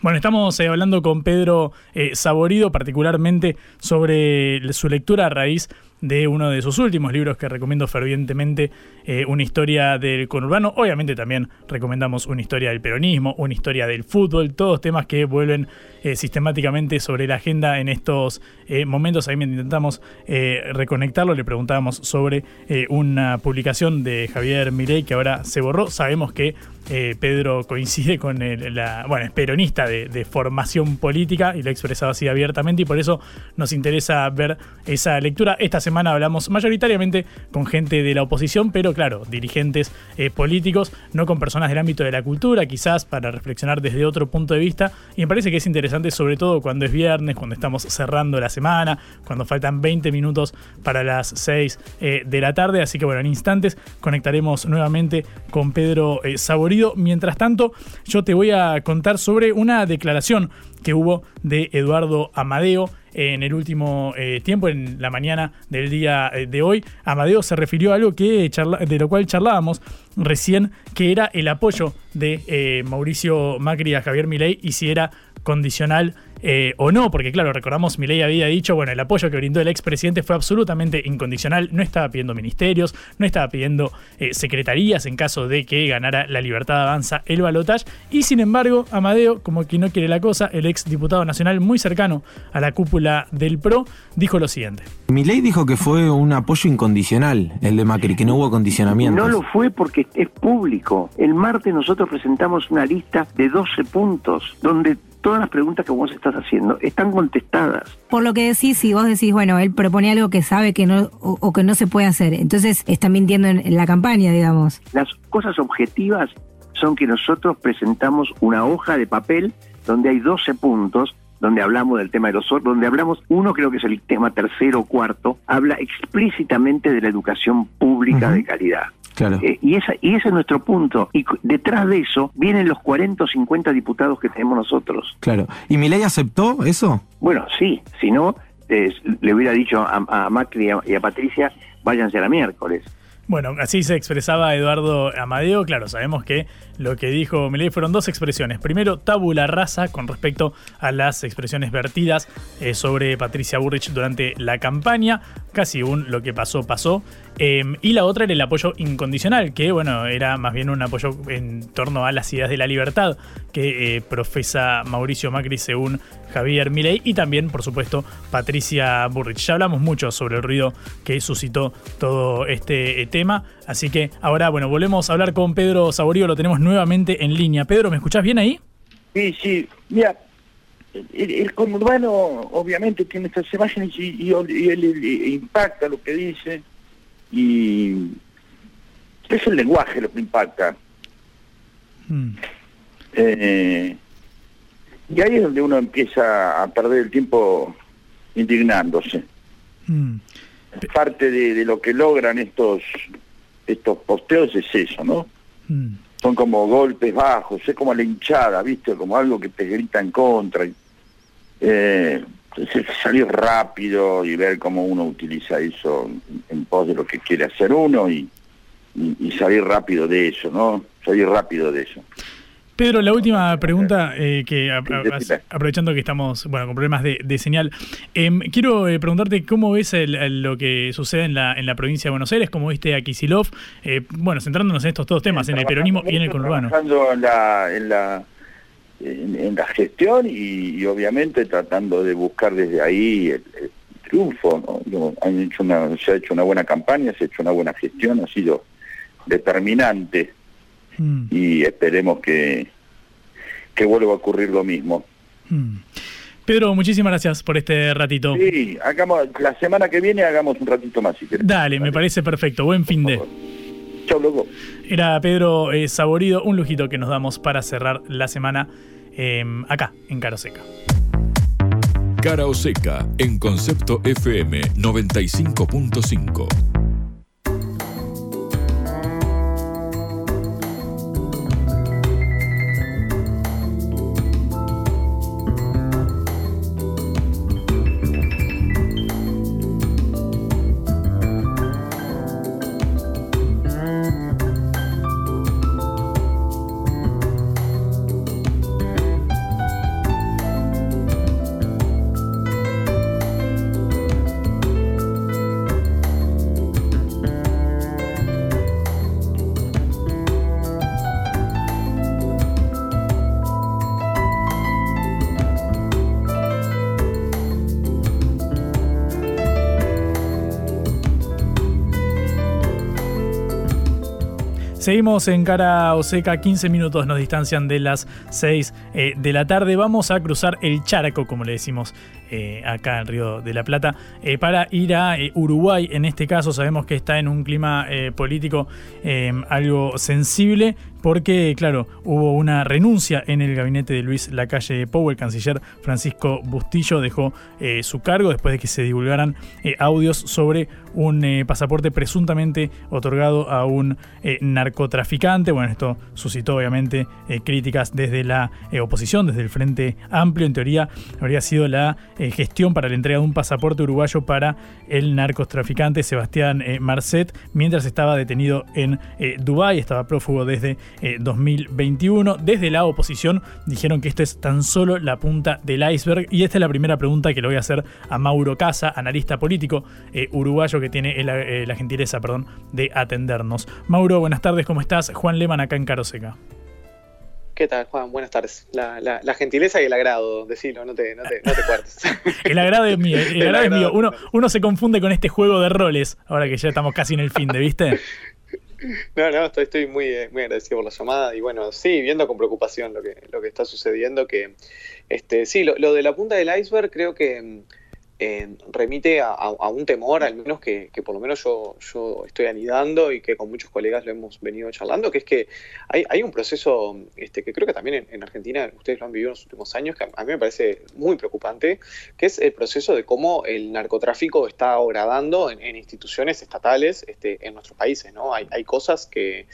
Bueno, estamos eh, hablando con Pedro Saborido, particularmente sobre su lectura a raíz de uno de sus últimos libros que recomiendo fervientemente, eh, una historia del conurbano. Obviamente también recomendamos una historia del peronismo, una historia del fútbol, todos temas que vuelven eh, sistemáticamente sobre la agenda en estos eh, momentos. Ahí intentamos reconectarlo, le preguntábamos sobre una publicación de Javier Mirey que ahora se borró. Sabemos que Pedro coincide con la, bueno, es peronista de, de formación política y lo ha expresado así abiertamente y por eso nos interesa ver esa lectura. Esta semana hablamos mayoritariamente con gente de la oposición, pero claro, dirigentes eh, políticos, no con personas del ámbito de la cultura, quizás para reflexionar desde otro punto de vista. Y me parece que es interesante, sobre todo cuando es viernes, cuando estamos cerrando la semana, cuando faltan 20 minutos para las 6 eh, de la tarde. Así que bueno, en instantes conectaremos nuevamente con Pedro eh, Saborido. Mientras tanto, yo te voy a contar sobre una declaración que hubo de Eduardo Amadeo en el último eh, tiempo, en la mañana del día eh, de hoy, Amadeo se refirió a algo que de lo cual charlábamos recién, que era el apoyo de eh, Mauricio Macri a Javier Milei y si era condicional eh, o no, porque claro, recordamos, Milei había dicho, bueno, el apoyo que brindó el expresidente fue absolutamente incondicional, no estaba pidiendo ministerios, no estaba pidiendo eh, secretarías en caso de que ganara la libertad avanza el balotaje, y sin embargo, Amadeo, como que no quiere la cosa, el ex diputado nacional muy cercano a la cúpula del PRO, dijo lo siguiente. Milei dijo que fue un apoyo incondicional el de Macri, que no hubo condicionamiento. No lo fue porque es público. El martes nosotros presentamos una lista de 12 puntos donde todas las preguntas que vos estás haciendo están contestadas. Por lo que decís, si vos decís, bueno, él propone algo que sabe que no o, que no se puede hacer, entonces están mintiendo en, la campaña, digamos. Las cosas objetivas son que nosotros presentamos una hoja de papel donde hay 12 puntos donde hablamos del tema de los donde hablamos, uno creo que es el tema tercero o cuarto, habla explícitamente de la educación pública de calidad. Claro. Eh, y, esa, y ese es nuestro punto. Y detrás de eso vienen los 40 o 50 diputados que tenemos nosotros. Claro. ¿Y Milei aceptó eso? Bueno, sí. Si no, le hubiera dicho a, Macri y a, Patricia, váyanse a la miércoles. Bueno, así se expresaba Eduardo Amadeo. Claro, sabemos que lo que dijo Milei fueron dos expresiones. Primero, tabula rasa con respecto a las expresiones vertidas eh, sobre Patricia Burrich durante la campaña. Casi un lo que pasó, pasó. Em, y la otra era el apoyo incondicional, que bueno, era más bien un apoyo en torno a las ideas de la libertad que eh, profesa Mauricio Macri según Javier Milei y también, por supuesto, Patricia Burrich. Ya hablamos mucho sobre el ruido que suscitó todo este eh, tema, así que ahora, bueno, volvemos a hablar con Pedro Saborío, lo tenemos nuevamente en línea. Pedro, ¿me escuchás bien ahí? Sí, sí, mira, el, conurbano obviamente tiene estas imágenes y, él impacta lo que dice y es el lenguaje lo que impacta. Hmm. Eh, y ahí es donde uno empieza a perder el tiempo indignándose. Hmm. Parte de, lo que logran estos estos posteos es eso, ¿no? Hmm. Son como golpes bajos, es como la hinchada, ¿viste? Como algo que te grita en contra. Eh, salir rápido y ver cómo uno utiliza eso en pos de lo que quiere hacer uno y, salir rápido de eso, ¿no? Salir rápido de eso. Pedro, la última pregunta, eh, que aprovechando que estamos bueno, con problemas de, señal, em, quiero eh, preguntarte cómo ves lo que sucede en la, en la provincia de Buenos Aires, cómo viste a Kisilov, eh, bueno, centrándonos en estos dos temas, en el peronismo y en el conurbano. En la, en la en, la gestión y, obviamente tratando de buscar desde ahí el, triunfo. ¿no? Han hecho una, se ha hecho una buena campaña, se ha hecho una buena gestión, ha sido determinante mm. y esperemos que, que vuelva a ocurrir lo mismo. Mm. Pedro, muchísimas gracias por este ratito. Sí, hagamos, la semana que viene hagamos un ratito más si querés. Dale, me parece perfecto. Buen fin de. Chau, loco. Era Pedro eh, Saborido, un lujito que nos damos para cerrar la semana em, acá, en Caro Seca. Cara Seca, en Concepto FM 95.5. Seguimos en cara Oseca, 15 minutos nos distancian de las 6 eh, de la tarde. Vamos a cruzar el charco, como le decimos eh, acá en Río de la Plata, eh, para ir a Uruguay. En este caso sabemos que está en un clima político algo sensible porque, claro, hubo una renuncia en el gabinete de Luis Lacalle Pou, el canciller Francisco Bustillo dejó eh, su cargo después de que se divulgaran eh, audios sobre un eh, pasaporte presuntamente otorgado a un narcotraficante. Bueno, esto suscitó obviamente críticas desde la oposición, desde el Frente Amplio. En teoría, habría sido la gestión para la entrega de un pasaporte uruguayo para el narcotraficante Sebastián Marcet, mientras estaba detenido en Dubái, estaba prófugo desde 2021. Eh, Desde la oposición dijeron que esto es tan solo la punta del iceberg. Y esta es la primera pregunta que le voy a hacer a Mauro Casa, analista político eh, uruguayo que tiene eh, la gentileza perdón, de atendernos. Mauro, buenas tardes, ¿cómo estás? Juan Leman acá en Caroseca. ¿Qué tal, Juan? Buenas tardes. La, gentileza y el agrado, decilo, no te, no te, no cuartes. el agrado es mío, el, agrado es mío. Uno, uno se confunde con este juego de roles, ahora que ya estamos casi en el fin de, ¿viste? No, no, estoy, muy, eh, muy agradecido por la llamada y bueno, sí, viendo con preocupación lo que, lo que está sucediendo, que este, sí, lo, lo de la punta del iceberg creo que eh, remite a, un temor, al menos que, por lo menos yo, yo estoy anidando y que con muchos colegas lo hemos venido charlando, que es que hay, un proceso este, que creo que también en, Argentina ustedes lo han vivido en los últimos años, que a, mí me parece muy preocupante, que es el proceso de cómo el narcotráfico está agradando en, instituciones estatales este, en nuestros países. ¿no? Hay, hay cosas que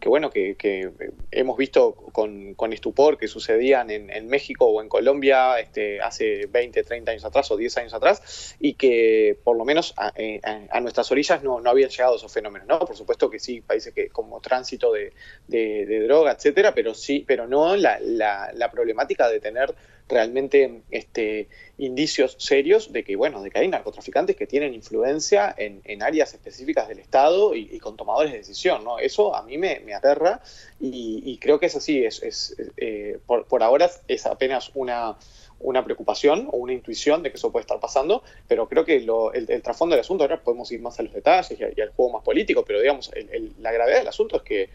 que bueno, que, hemos visto con, estupor que sucedían en, México o en Colombia este, hace 20, 30 años atrás o 10 años atrás y que por lo menos a, eh, a, nuestras orillas no, no, habían llegado esos fenómenos, ¿no? Por supuesto que sí, países que como tránsito de, droga, etcétera, pero sí, pero no la problemática de tener realmente este, indicios serios de que, bueno, de que hay narcotraficantes que tienen influencia en, en áreas específicas del Estado y, con tomadores de decisión, ¿no? Eso a mí me, me aterra y, creo que es así, es, es eh, por, por, ahora es apenas una, una preocupación o una intuición de que eso puede estar pasando, pero creo que lo, el, el, trasfondo del asunto, ahora podemos ir más a los detalles y, al juego más político, pero digamos, el, la gravedad del asunto es que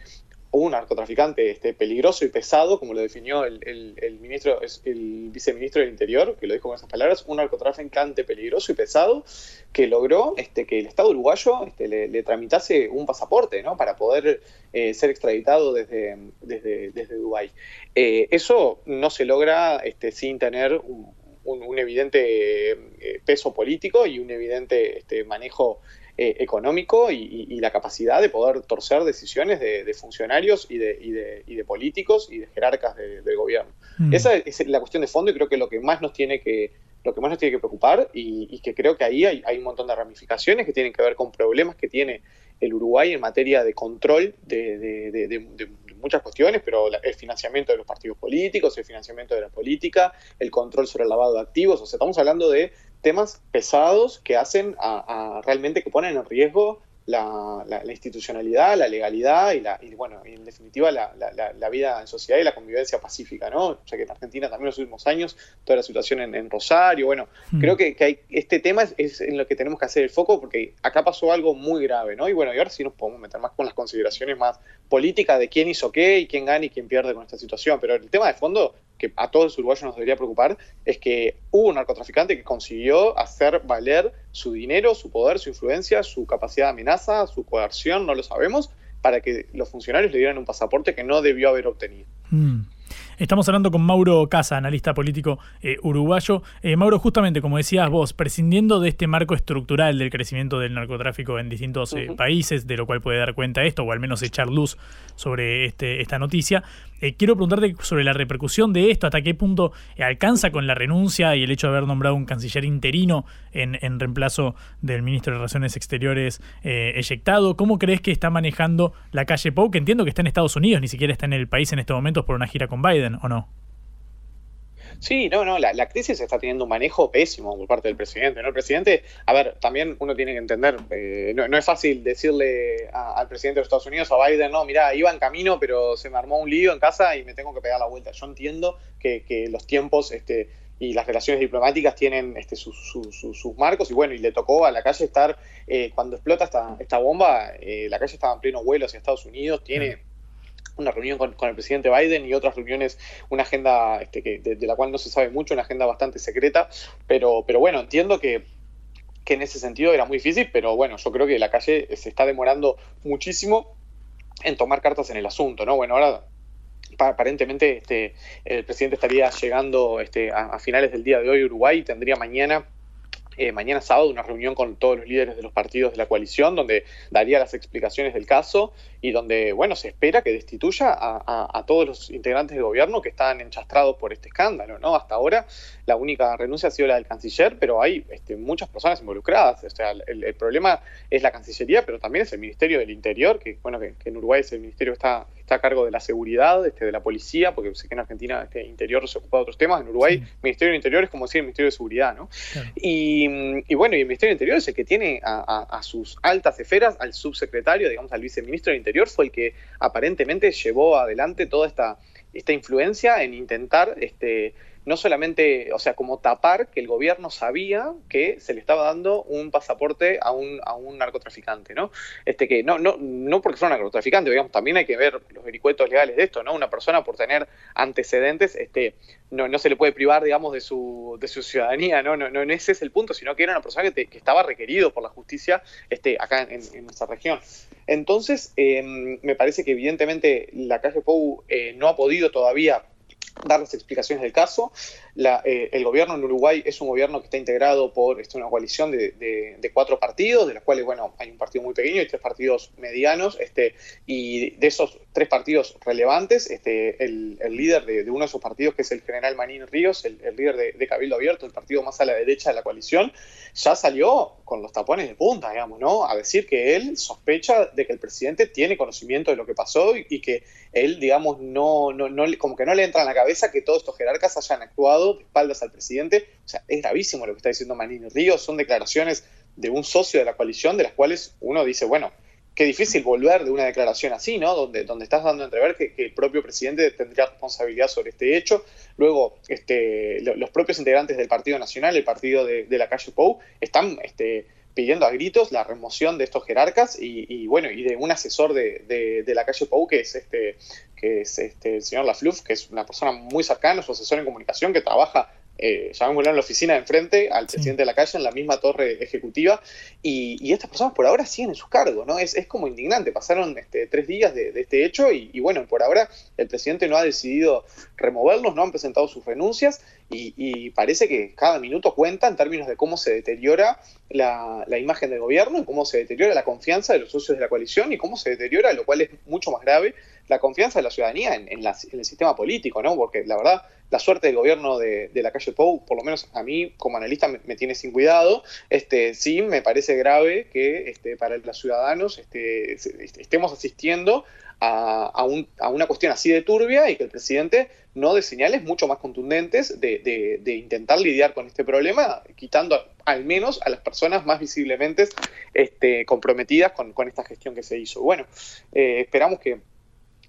un narcotraficante este, peligroso y pesado, como lo definió el, el, el, ministro, el viceministro del Interior, que lo dijo con esas palabras, un narcotraficante peligroso y pesado que logró este, que el Estado uruguayo este, le, tramitase un pasaporte ¿no? para poder eh, ser extraditado desde, desde, desde Dubái. Eh, eso no se logra este, sin tener un, un, un evidente eh, peso político y un evidente este, manejo eh, económico y, y, la capacidad de poder torcer decisiones de, de funcionarios y de, y, de, y de, políticos y de jerarcas del gobierno. Mm. Esa es la cuestión de fondo y creo que lo que más nos tiene que, lo que más nos tiene que preocupar y, que creo que ahí hay, hay, un montón de ramificaciones que tienen que ver con problemas que tiene el Uruguay en materia de control de, muchas cuestiones, pero el financiamiento de los partidos políticos, el financiamiento de la política, el control sobre el lavado de activos, o sea, estamos hablando de temas pesados que hacen a, a realmente que ponen en riesgo la, la, la, institucionalidad, la legalidad y, la, y bueno, y en definitiva la, la, vida en sociedad y la convivencia pacífica, ¿no? Ya que en Argentina también en los últimos años, toda la situación en, en Rosario, bueno, mm. creo que, que, hay, este tema es, es, en lo que tenemos que hacer el foco porque acá pasó algo muy grave, ¿no? Y bueno, y ahora sí nos podemos meter más con las consideraciones más políticas de quién hizo qué y quién gana y quién pierde con esta situación, pero el tema de fondo que a todos los uruguayos nos debería preocupar es que hubo un narcotraficante que consiguió hacer valer su dinero, su poder, su influencia, su capacidad de amenaza, su coerción, no lo sabemos, para que los funcionarios le dieran un pasaporte que no debió haber obtenido. Mm. Estamos hablando con Mauro Casa, analista político eh, uruguayo. Eh, Mauro, justamente como decías vos, prescindiendo de este marco estructural del crecimiento del narcotráfico en distintos eh, uh -huh. países, de lo cual puede dar cuenta esto, o al menos echar luz sobre este, esta noticia, eh, quiero preguntarte sobre la repercusión de esto, hasta qué punto alcanza con la renuncia y el hecho de haber nombrado un canciller interino en, en reemplazo del ministro de Relaciones Exteriores eh, eyectado. ¿Cómo crees que está manejando la calle Pou, que entiendo que está en Estados Unidos, ni siquiera está en el país en estos momentos por una gira con Biden, o no? Sí, no, no, la, la, crisis está teniendo un manejo pésimo por parte del presidente, ¿no? El presidente, a ver, también uno tiene que entender, eh, no, no, es fácil decirle a, al presidente de los Estados Unidos, a Biden, no, mira, iba en camino, pero se me armó un lío en casa y me tengo que pegar la vuelta. Yo entiendo que, que los tiempos este, y las relaciones diplomáticas tienen este, sus, sus, marcos y bueno, y le tocó a la calle estar, eh, cuando explota esta, esta bomba, eh, la calle estaba en pleno vuelo hacia Estados Unidos, tiene una reunión con, con, el presidente Biden y otras reuniones, una agenda este, que, de, la cual no se sabe mucho, una agenda bastante secreta, pero, pero bueno, entiendo que, que en ese sentido era muy difícil, pero bueno, yo creo que la calle se está demorando muchísimo en tomar cartas en el asunto, ¿no? Bueno, ahora aparentemente este, el presidente estaría llegando este, a, a finales del día de hoy a Uruguay tendría mañana eh, mañana sábado una reunión con todos los líderes de los partidos de la coalición donde daría las explicaciones del caso y donde, bueno, se espera que destituya a, todos los integrantes del gobierno que están enchastrados por este escándalo, ¿no? Hasta ahora la única renuncia ha sido la del canciller, pero hay este, muchas personas involucradas. O sea, el, problema es la Cancillería, pero también es el Ministerio del Interior, que, bueno, que en Uruguay es el ministerio que está, está, a cargo de la seguridad, este, de la policía, porque sé que en Argentina este Interior se ocupa de otros temas. En Uruguay, sí. Ministerio del Interior es como decir el Ministerio de Seguridad, ¿no? Claro. Y, y, bueno, y el Ministerio del Interior es el que tiene a, a, a sus altas esferas, al subsecretario, digamos, al viceministro del Interior, fue el que aparentemente llevó adelante toda esta, esta influencia en intentar este, no solamente, o sea, como tapar que el gobierno sabía que se le estaba dando un pasaporte a un, a un narcotraficante, ¿no? Este que no, no, no porque fuera un narcotraficante, digamos, también hay que ver los vericuetos legales de esto, ¿no? Una persona por tener antecedentes, este, no, no se le puede privar, digamos, de su, de su ciudadanía, ¿no? No, no, no ese es el punto, sino que era una persona que, te, que estaba requerido por la justicia este, acá en, en nuestra región. Entonces, eh, me parece que evidentemente la calle Pou eh, no ha podido todavía dar las explicaciones del caso. La, eh, el gobierno en Uruguay es un gobierno que está integrado por este, una coalición de, cuatro partidos, de los cuales, bueno, hay un partido muy pequeño y tres partidos medianos, este, y de esos tres partidos relevantes, este, el, líder de, uno de esos partidos, que es el general Manín Ríos, el, el líder de, Cabildo Abierto, el partido más a la derecha de la coalición, ya salió con los tapones de punta, digamos, ¿no? A decir que él sospecha de que el presidente tiene conocimiento de lo que pasó y, y que él, digamos, no, no, no, como que no le entra en la cabeza que todos estos jerarcas hayan actuado de espaldas al presidente. O sea, es gravísimo lo que está diciendo Manini Ríos, son declaraciones de un socio de la coalición de las cuales uno dice, bueno, qué difícil volver de una declaración así, ¿no? Donde, donde estás dando a entrever que, el propio presidente tendría responsabilidad sobre este hecho. Luego, este, los propios integrantes del Partido Nacional, el partido de, de la calle Pou, están este, pidiendo a gritos la remoción de estos jerarcas y, y bueno, y de un asesor de, de, de, la calle Pou, que es este, que es este, el señor Lafluf, que es una persona muy cercana, su asesor en comunicación, que trabaja eh, llamémoslo en la oficina de enfrente al sí. presidente de la calle, en la misma torre ejecutiva, y, y, estas personas por ahora siguen en sus cargos, ¿no? Es, es como indignante, pasaron este, tres días de, de este hecho y, y, bueno, por ahora el presidente no ha decidido removerlos, no han presentado sus renuncias y, y parece que cada minuto cuenta en términos de cómo se deteriora la, la, imagen del gobierno y cómo se deteriora la confianza de los socios de la coalición y cómo se deteriora, lo cual es mucho más grave, la confianza de la ciudadanía en, en, el sistema político, ¿no? Porque la verdad la suerte del gobierno de, de, la calle Pou, por lo menos a mí como analista me, tiene sin cuidado, este, sí me parece grave que este, para los ciudadanos este, estemos asistiendo a, a, un, a, una cuestión así de turbia y que el presidente no dé señales mucho más contundentes de, de, de intentar lidiar con este problema, quitando al menos a las personas más visiblemente este, comprometidas con, con, esta gestión que se hizo. Bueno, eh, esperamos que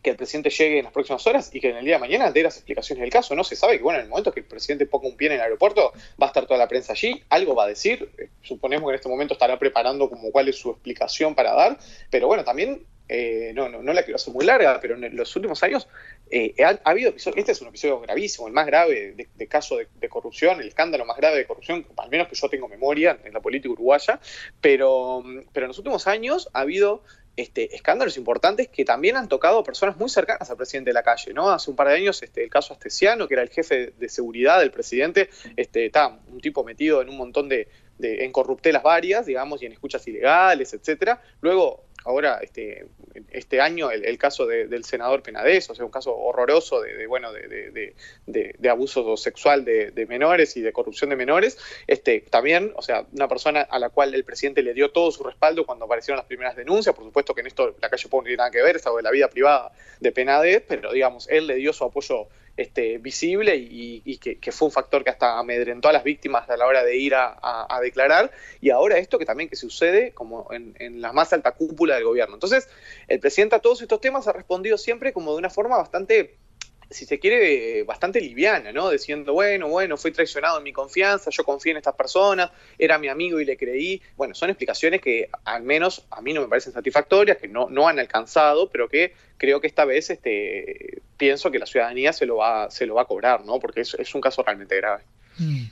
que el presidente llegue en las próximas horas y que en el día de mañana dé las explicaciones del caso. No se sabe que, bueno, en el momento que el presidente ponga un pie en el aeropuerto, va a estar toda la prensa allí, algo va a decir, suponemos que en este momento estará preparando como cuál es su explicación para dar, pero bueno, también, eh, no, no, no la quiero hacer muy larga, pero en los últimos años eh, ha, ha, habido episodios, este es un episodio gravísimo, el más grave de, de caso de, de, corrupción, el escándalo más grave de corrupción, al menos que yo tengo memoria en la política uruguaya, pero, pero en los últimos años ha habido este, escándalos importantes que también han tocado personas muy cercanas al presidente de la calle, ¿no? Hace un par de años este, el caso Astesiano, que era el jefe de seguridad del presidente, este, está un tipo metido en un montón de, de en corruptelas varias, digamos, y en escuchas ilegales, etcétera. Luego ahora este, este año el, caso de, del senador Penades, o sea, un caso horroroso de, bueno, de, abuso sexual de, menores y de corrupción de menores, este, también, o sea, una persona a la cual el presidente le dio todo su respaldo cuando aparecieron las primeras denuncias, por supuesto que en esto la calle Pau no tiene nada que ver, es algo de la vida privada de Penades, pero digamos, él le dio su apoyo este, visible y, que, fue un factor que hasta amedrentó a las víctimas a la hora de ir a, a, a declarar. Y ahora esto que también que sucede como en, en, la más alta cúpula del gobierno. Entonces, el presidente a todos estos temas ha respondido siempre como de una forma bastante si se quiere, bastante liviana, ¿no? Diciendo, bueno, bueno, fui traicionado en mi confianza, yo confié en estas personas, era mi amigo y le creí. Bueno, son explicaciones que al menos a mí no me parecen satisfactorias, que no, no han alcanzado, pero que creo que esta vez este, pienso que la ciudadanía se lo va, se lo va a cobrar, ¿no? Porque es, es un caso realmente grave. Mm.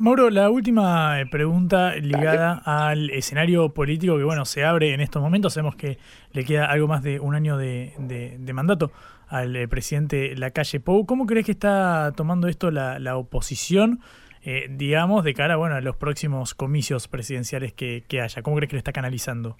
Mauro, la última pregunta ligada al escenario político que bueno se abre en estos momentos. Sabemos que le queda algo más de un año de, de, de mandato al eh, presidente Lacalle Pou. ¿Cómo crees que está tomando esto la, la oposición, eh, digamos, de cara bueno, a los próximos comicios presidenciales que, que haya? ¿Cómo crees que lo está canalizando?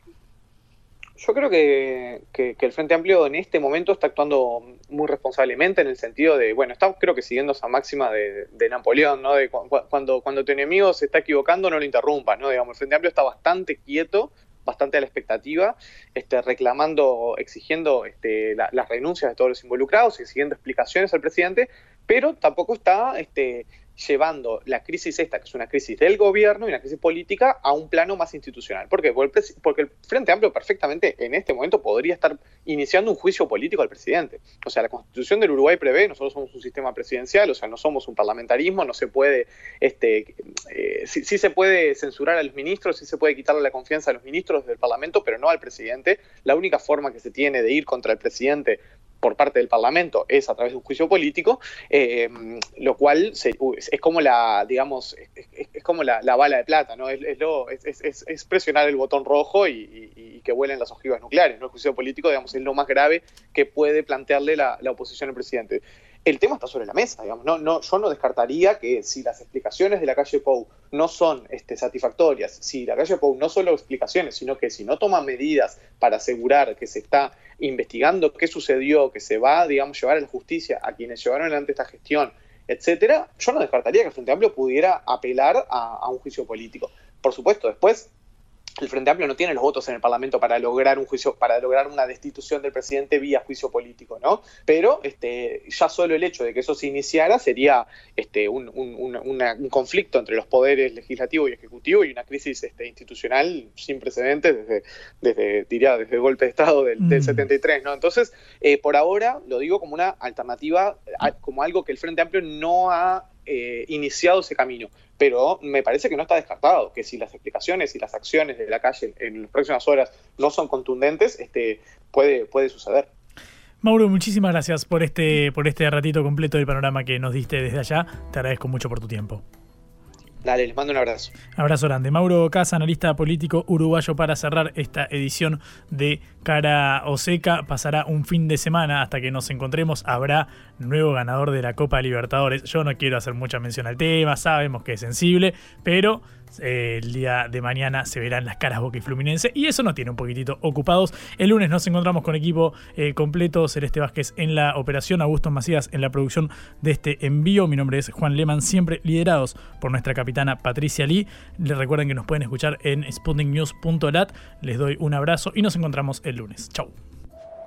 Yo creo que, que, el Frente Amplio en este momento está actuando muy responsablemente en el sentido de, bueno, está creo que siguiendo esa máxima de, de Napoleón, ¿no? De cu cuando, cuando tu enemigo se está equivocando, no lo interrumpas, ¿no? Digamos, el Frente Amplio está bastante quieto, bastante a la expectativa, este, reclamando, exigiendo este, la, las renuncias de todos los involucrados, exigiendo explicaciones al presidente, pero tampoco está este, llevando la crisis esta, que es una crisis del gobierno y una crisis política, a un plano más institucional. ¿Por qué? Porque el Frente Amplio perfectamente en este momento podría estar iniciando un juicio político al presidente. O sea, la constitución del Uruguay prevé, nosotros somos un sistema presidencial, o sea, no somos un parlamentarismo, no se puede, este, eh, sí, sí, se puede censurar a los ministros, sí se puede quitarle la confianza a los ministros del Parlamento, pero no al presidente. La única forma que se tiene de ir contra el presidente por parte del Parlamento es a través de un juicio político, eh, lo cual se, es como la, digamos, es, es como la, la, bala de plata, ¿no? Es, lo, es, presionar el botón rojo y, y, y, que vuelen las ojivas nucleares, ¿no? El juicio político, digamos, es lo más grave que puede plantearle la, la oposición al presidente. El tema está sobre la mesa, digamos. No, no, yo no descartaría que si las explicaciones de la calle Pou no son este, satisfactorias, si la calle Pou no solo explicaciones, sino que si no toma medidas para asegurar que se está investigando qué sucedió, que se va, digamos, llevar a la justicia a quienes llevaron adelante esta gestión, etcétera, yo no descartaría que el Frente Amplio pudiera apelar a un juicio político. Por supuesto, después el Frente Amplio no tiene los votos en el Parlamento para lograr un juicio, para lograr una destitución del presidente vía juicio político, ¿no? Pero este, ya solo el hecho de que eso se iniciara sería este, un, conflicto entre los poderes legislativo y ejecutivo y una crisis este, institucional sin precedentes desde, desde, diría, desde el golpe de Estado del, 73, mm. ¿no? Entonces, eh, por ahora lo digo como una alternativa, como algo que el Frente Amplio no ha eh, iniciado ese camino pero me parece que no está descartado, que si las explicaciones y las acciones de la calle en las próximas horas no son contundentes, este, puede, puede suceder. Mauro, muchísimas gracias por este, por este ratito completo del panorama que nos diste desde allá. Te agradezco mucho por tu tiempo. Dale, les mando un abrazo. Abrazo grande. Mauro Casa, analista político uruguayo, para cerrar esta edición de Cara o Seca. Pasará un fin de semana hasta que nos encontremos. Habrá nuevo ganador de la Copa Libertadores. Yo no quiero hacer mucha mención al tema, sabemos que es sensible, pero eh, el día de mañana se verán las caras Boca y Fluminense y eso nos tiene un poquitito ocupados. El lunes nos encontramos con equipo eh, completo, Celeste Vázquez en la operación, Augusto Macías en la producción de este envío. Mi nombre es Juan Leman, siempre liderados por nuestra capitana Patricia Lee. Les recuerden que nos pueden escuchar en sputniknews.lat. Les doy un abrazo y nos encontramos el lunes. Chau.